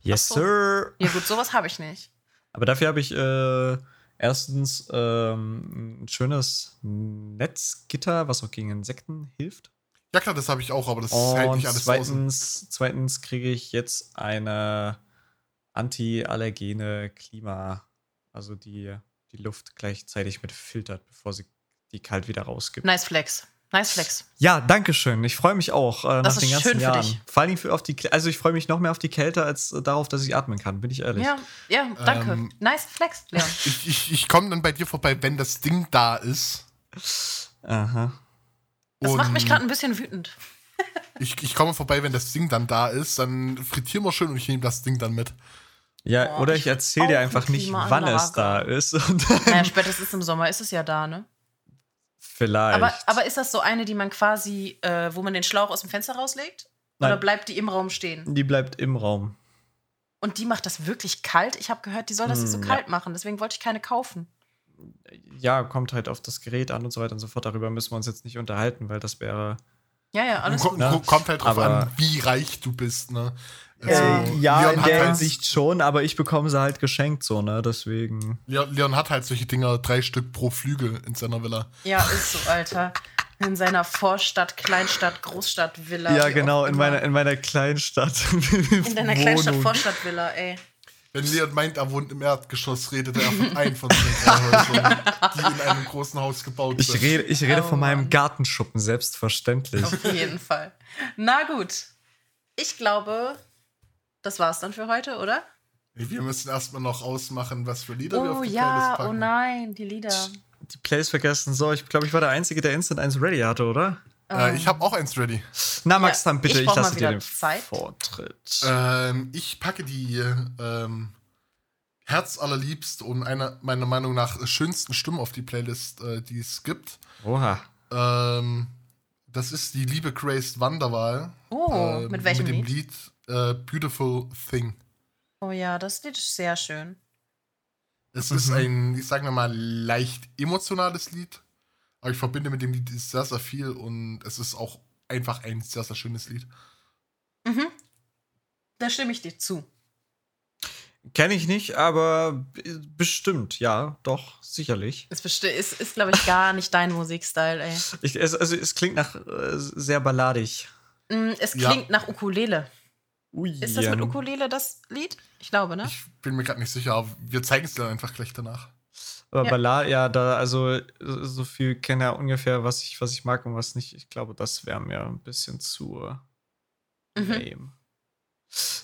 Yes, so. sir. Ja gut, sowas habe ich nicht. Aber dafür habe ich äh, erstens ähm, ein schönes Netzgitter, was auch gegen Insekten hilft. Ja klar, das habe ich auch, aber das hält Und nicht alles draußen. zweitens, zweitens kriege ich jetzt eine antiallergene Klima, also die die Luft gleichzeitig mit filtert, bevor sie die kalt wieder rausgibt. Nice Flex. Nice Flex. Ja, danke schön. Ich freue mich auch äh, Das nach ist den ganzen schön für Jahren. dich. Vor allem für auf die, Kl- also ich freue mich noch mehr auf die Kälte als äh, darauf, dass ich atmen kann. Bin ich ehrlich. Ja, ja, danke. Ähm, nice Flex, Leon. Ich, ich, ich komme dann bei dir vorbei, wenn das Ding da ist. Aha. Das macht mich gerade ein bisschen wütend. Ich, ich komme vorbei, wenn das Ding dann da ist. Dann frittieren wir schön und ich nehme das Ding dann mit. Ja, Boah, oder ich erzähle dir einfach nicht, wann es da ist. Und Naja, spätestens im Sommer ist es ja da, ne? vielleicht. Aber, aber ist das so eine, die man quasi, äh, wo man den Schlauch aus dem Fenster rauslegt? Oder Nein. bleibt die im Raum stehen? die bleibt im Raum. Und die macht das wirklich kalt? Ich habe gehört, die soll das nicht so Mm, ja. kalt machen. Deswegen wollte ich keine kaufen. Ja, kommt halt auf das Gerät an und so weiter und so fort. Darüber müssen wir uns jetzt nicht unterhalten, weil das wäre. Ja, ja, alles gut. Ne? ko- Kommt halt drauf Aber- an, wie reich du bist, ne? Ja. Äh, ja, Leon in der halt, Hinsicht schon, aber ich bekomme sie halt geschenkt, so, ne? Deswegen. Leon, Leon hat halt solche Dinger, drei Stück pro Flügel in seiner Villa. Ja, ist so, Alter. In seiner Vorstadt, Kleinstadt, Großstadt, Villa. ja, genau, in meiner, in meiner Kleinstadt. In deiner Kleinstadt, Vorstadt, Villa, ey. Wenn Leon meint, er wohnt im Erdgeschoss, redet er von einem von den die in einem großen Haus gebaut Ich sind. rede, ich rede Oh, von meinem Mann. Gartenschuppen, selbstverständlich. Auf jeden Fall. Na gut. Ich glaube, das war's dann für heute, oder? Wir müssen erstmal noch ausmachen, was für Lieder wir auf Oh die ja, Playlist oh packen. nein, die Lieder. Die Plays vergessen. So, ich glaube, ich war der Einzige, der Instant 1 ready hatte, oder? Äh, ich habe auch eins ready. Na, Max, Ja, dann bitte, ich ich, lasse dir wieder den Zeit. Vortritt. Ähm, ich packe die ähm, herzallerliebst und einer meiner Meinung nach schönsten Stimmen auf die Playlist, äh, die es gibt. Oha. Ähm, das ist die liebe Grace Wanderwahl. Oh, ähm, mit welchem Mit dem Lied? Lied äh, Beautiful Thing. Oh ja, das Lied ist sehr schön. Es Mhm. ist ein, ich sage mal, leicht emotionales Lied. Aber ich verbinde mit dem Lied sehr, sehr viel und es ist auch einfach ein sehr, sehr schönes Lied. Mhm. Da stimme ich dir zu. Kenne ich nicht, aber bestimmt, ja, doch, sicherlich. Es besti- ist, ist glaube ich, gar nicht dein Musikstyle, ey. Ich, es, also, es klingt nach äh, sehr balladig. Mm, Es Ja. klingt nach Ukulele. Ui, Ist das mit Ukulele das Lied? Ich glaube, ne? Ich bin mir gerade nicht sicher, aber wir zeigen es dir einfach gleich danach. Aber Ja. Ballad, ja, da, also so viel kenne er ungefähr, was ich, was ich mag und was nicht. Ich glaube, das wäre mir ein bisschen zu Mhm. lame.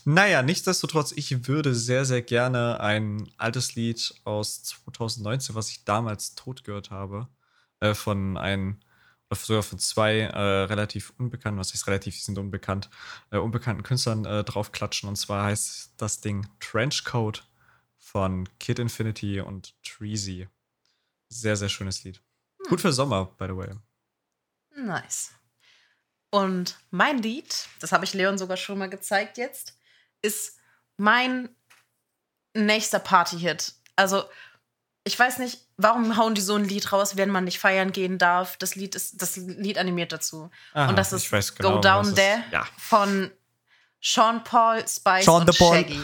Naja, nichtsdestotrotz, ich würde sehr, sehr gerne ein altes Lied aus 2019, was ich damals tot gehört habe, äh, von einem, oder sogar von zwei äh, relativ unbekannten, was heißt relativ, die sind unbekannt, äh, unbekannten Künstlern äh, draufklatschen. Und zwar heißt das Ding Trenchcoat von Kid Infinity und Treasy. Sehr, sehr schönes Lied. Gut für Sommer, by the way. Nice. Und mein Lied, das habe ich Leon sogar schon mal gezeigt jetzt, ist mein nächster Party-Hit. Also, ich weiß nicht, warum hauen die so ein Lied raus, wenn man nicht feiern gehen darf. Das Lied ist, das Lied animiert dazu. Aha, Und das ich ist weiß genau, Go Down There ja. von Sean Paul, Spice Sean und. Shaggy.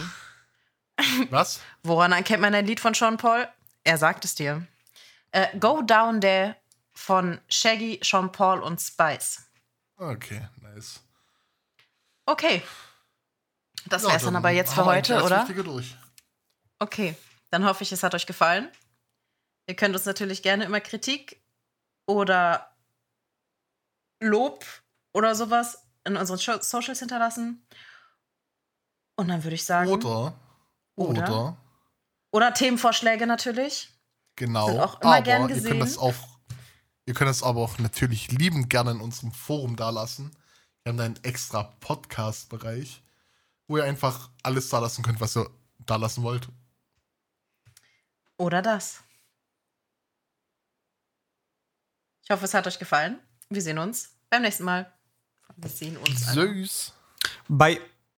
Was? Woran erkennt man ein Lied von Sean Paul? Er sagt es dir. Äh, Go Down There von Shaggy, Sean Paul und Spice. Okay, nice. Okay. Das Ja, wär's dann aber jetzt für heute, oder? Durch. Okay, dann hoffe ich, es hat euch gefallen. Ihr könnt uns natürlich gerne immer Kritik oder Lob oder sowas in unseren Socials hinterlassen. Und dann würde ich sagen. Oder, Oder? oder, oder Themenvorschläge natürlich. genau. Sind auch immer aber gern ihr gesehen. könnt das auch, ihr könnt das aber auch natürlich liebend gerne in unserem Forum dalassen. Wir haben da einen extra Podcast-Bereich, wo ihr einfach alles da lassen könnt, was ihr da lassen wollt. Oder das. Ich hoffe, es hat euch gefallen. Wir sehen uns beim nächsten Mal. Wir sehen uns. Süß. Bye.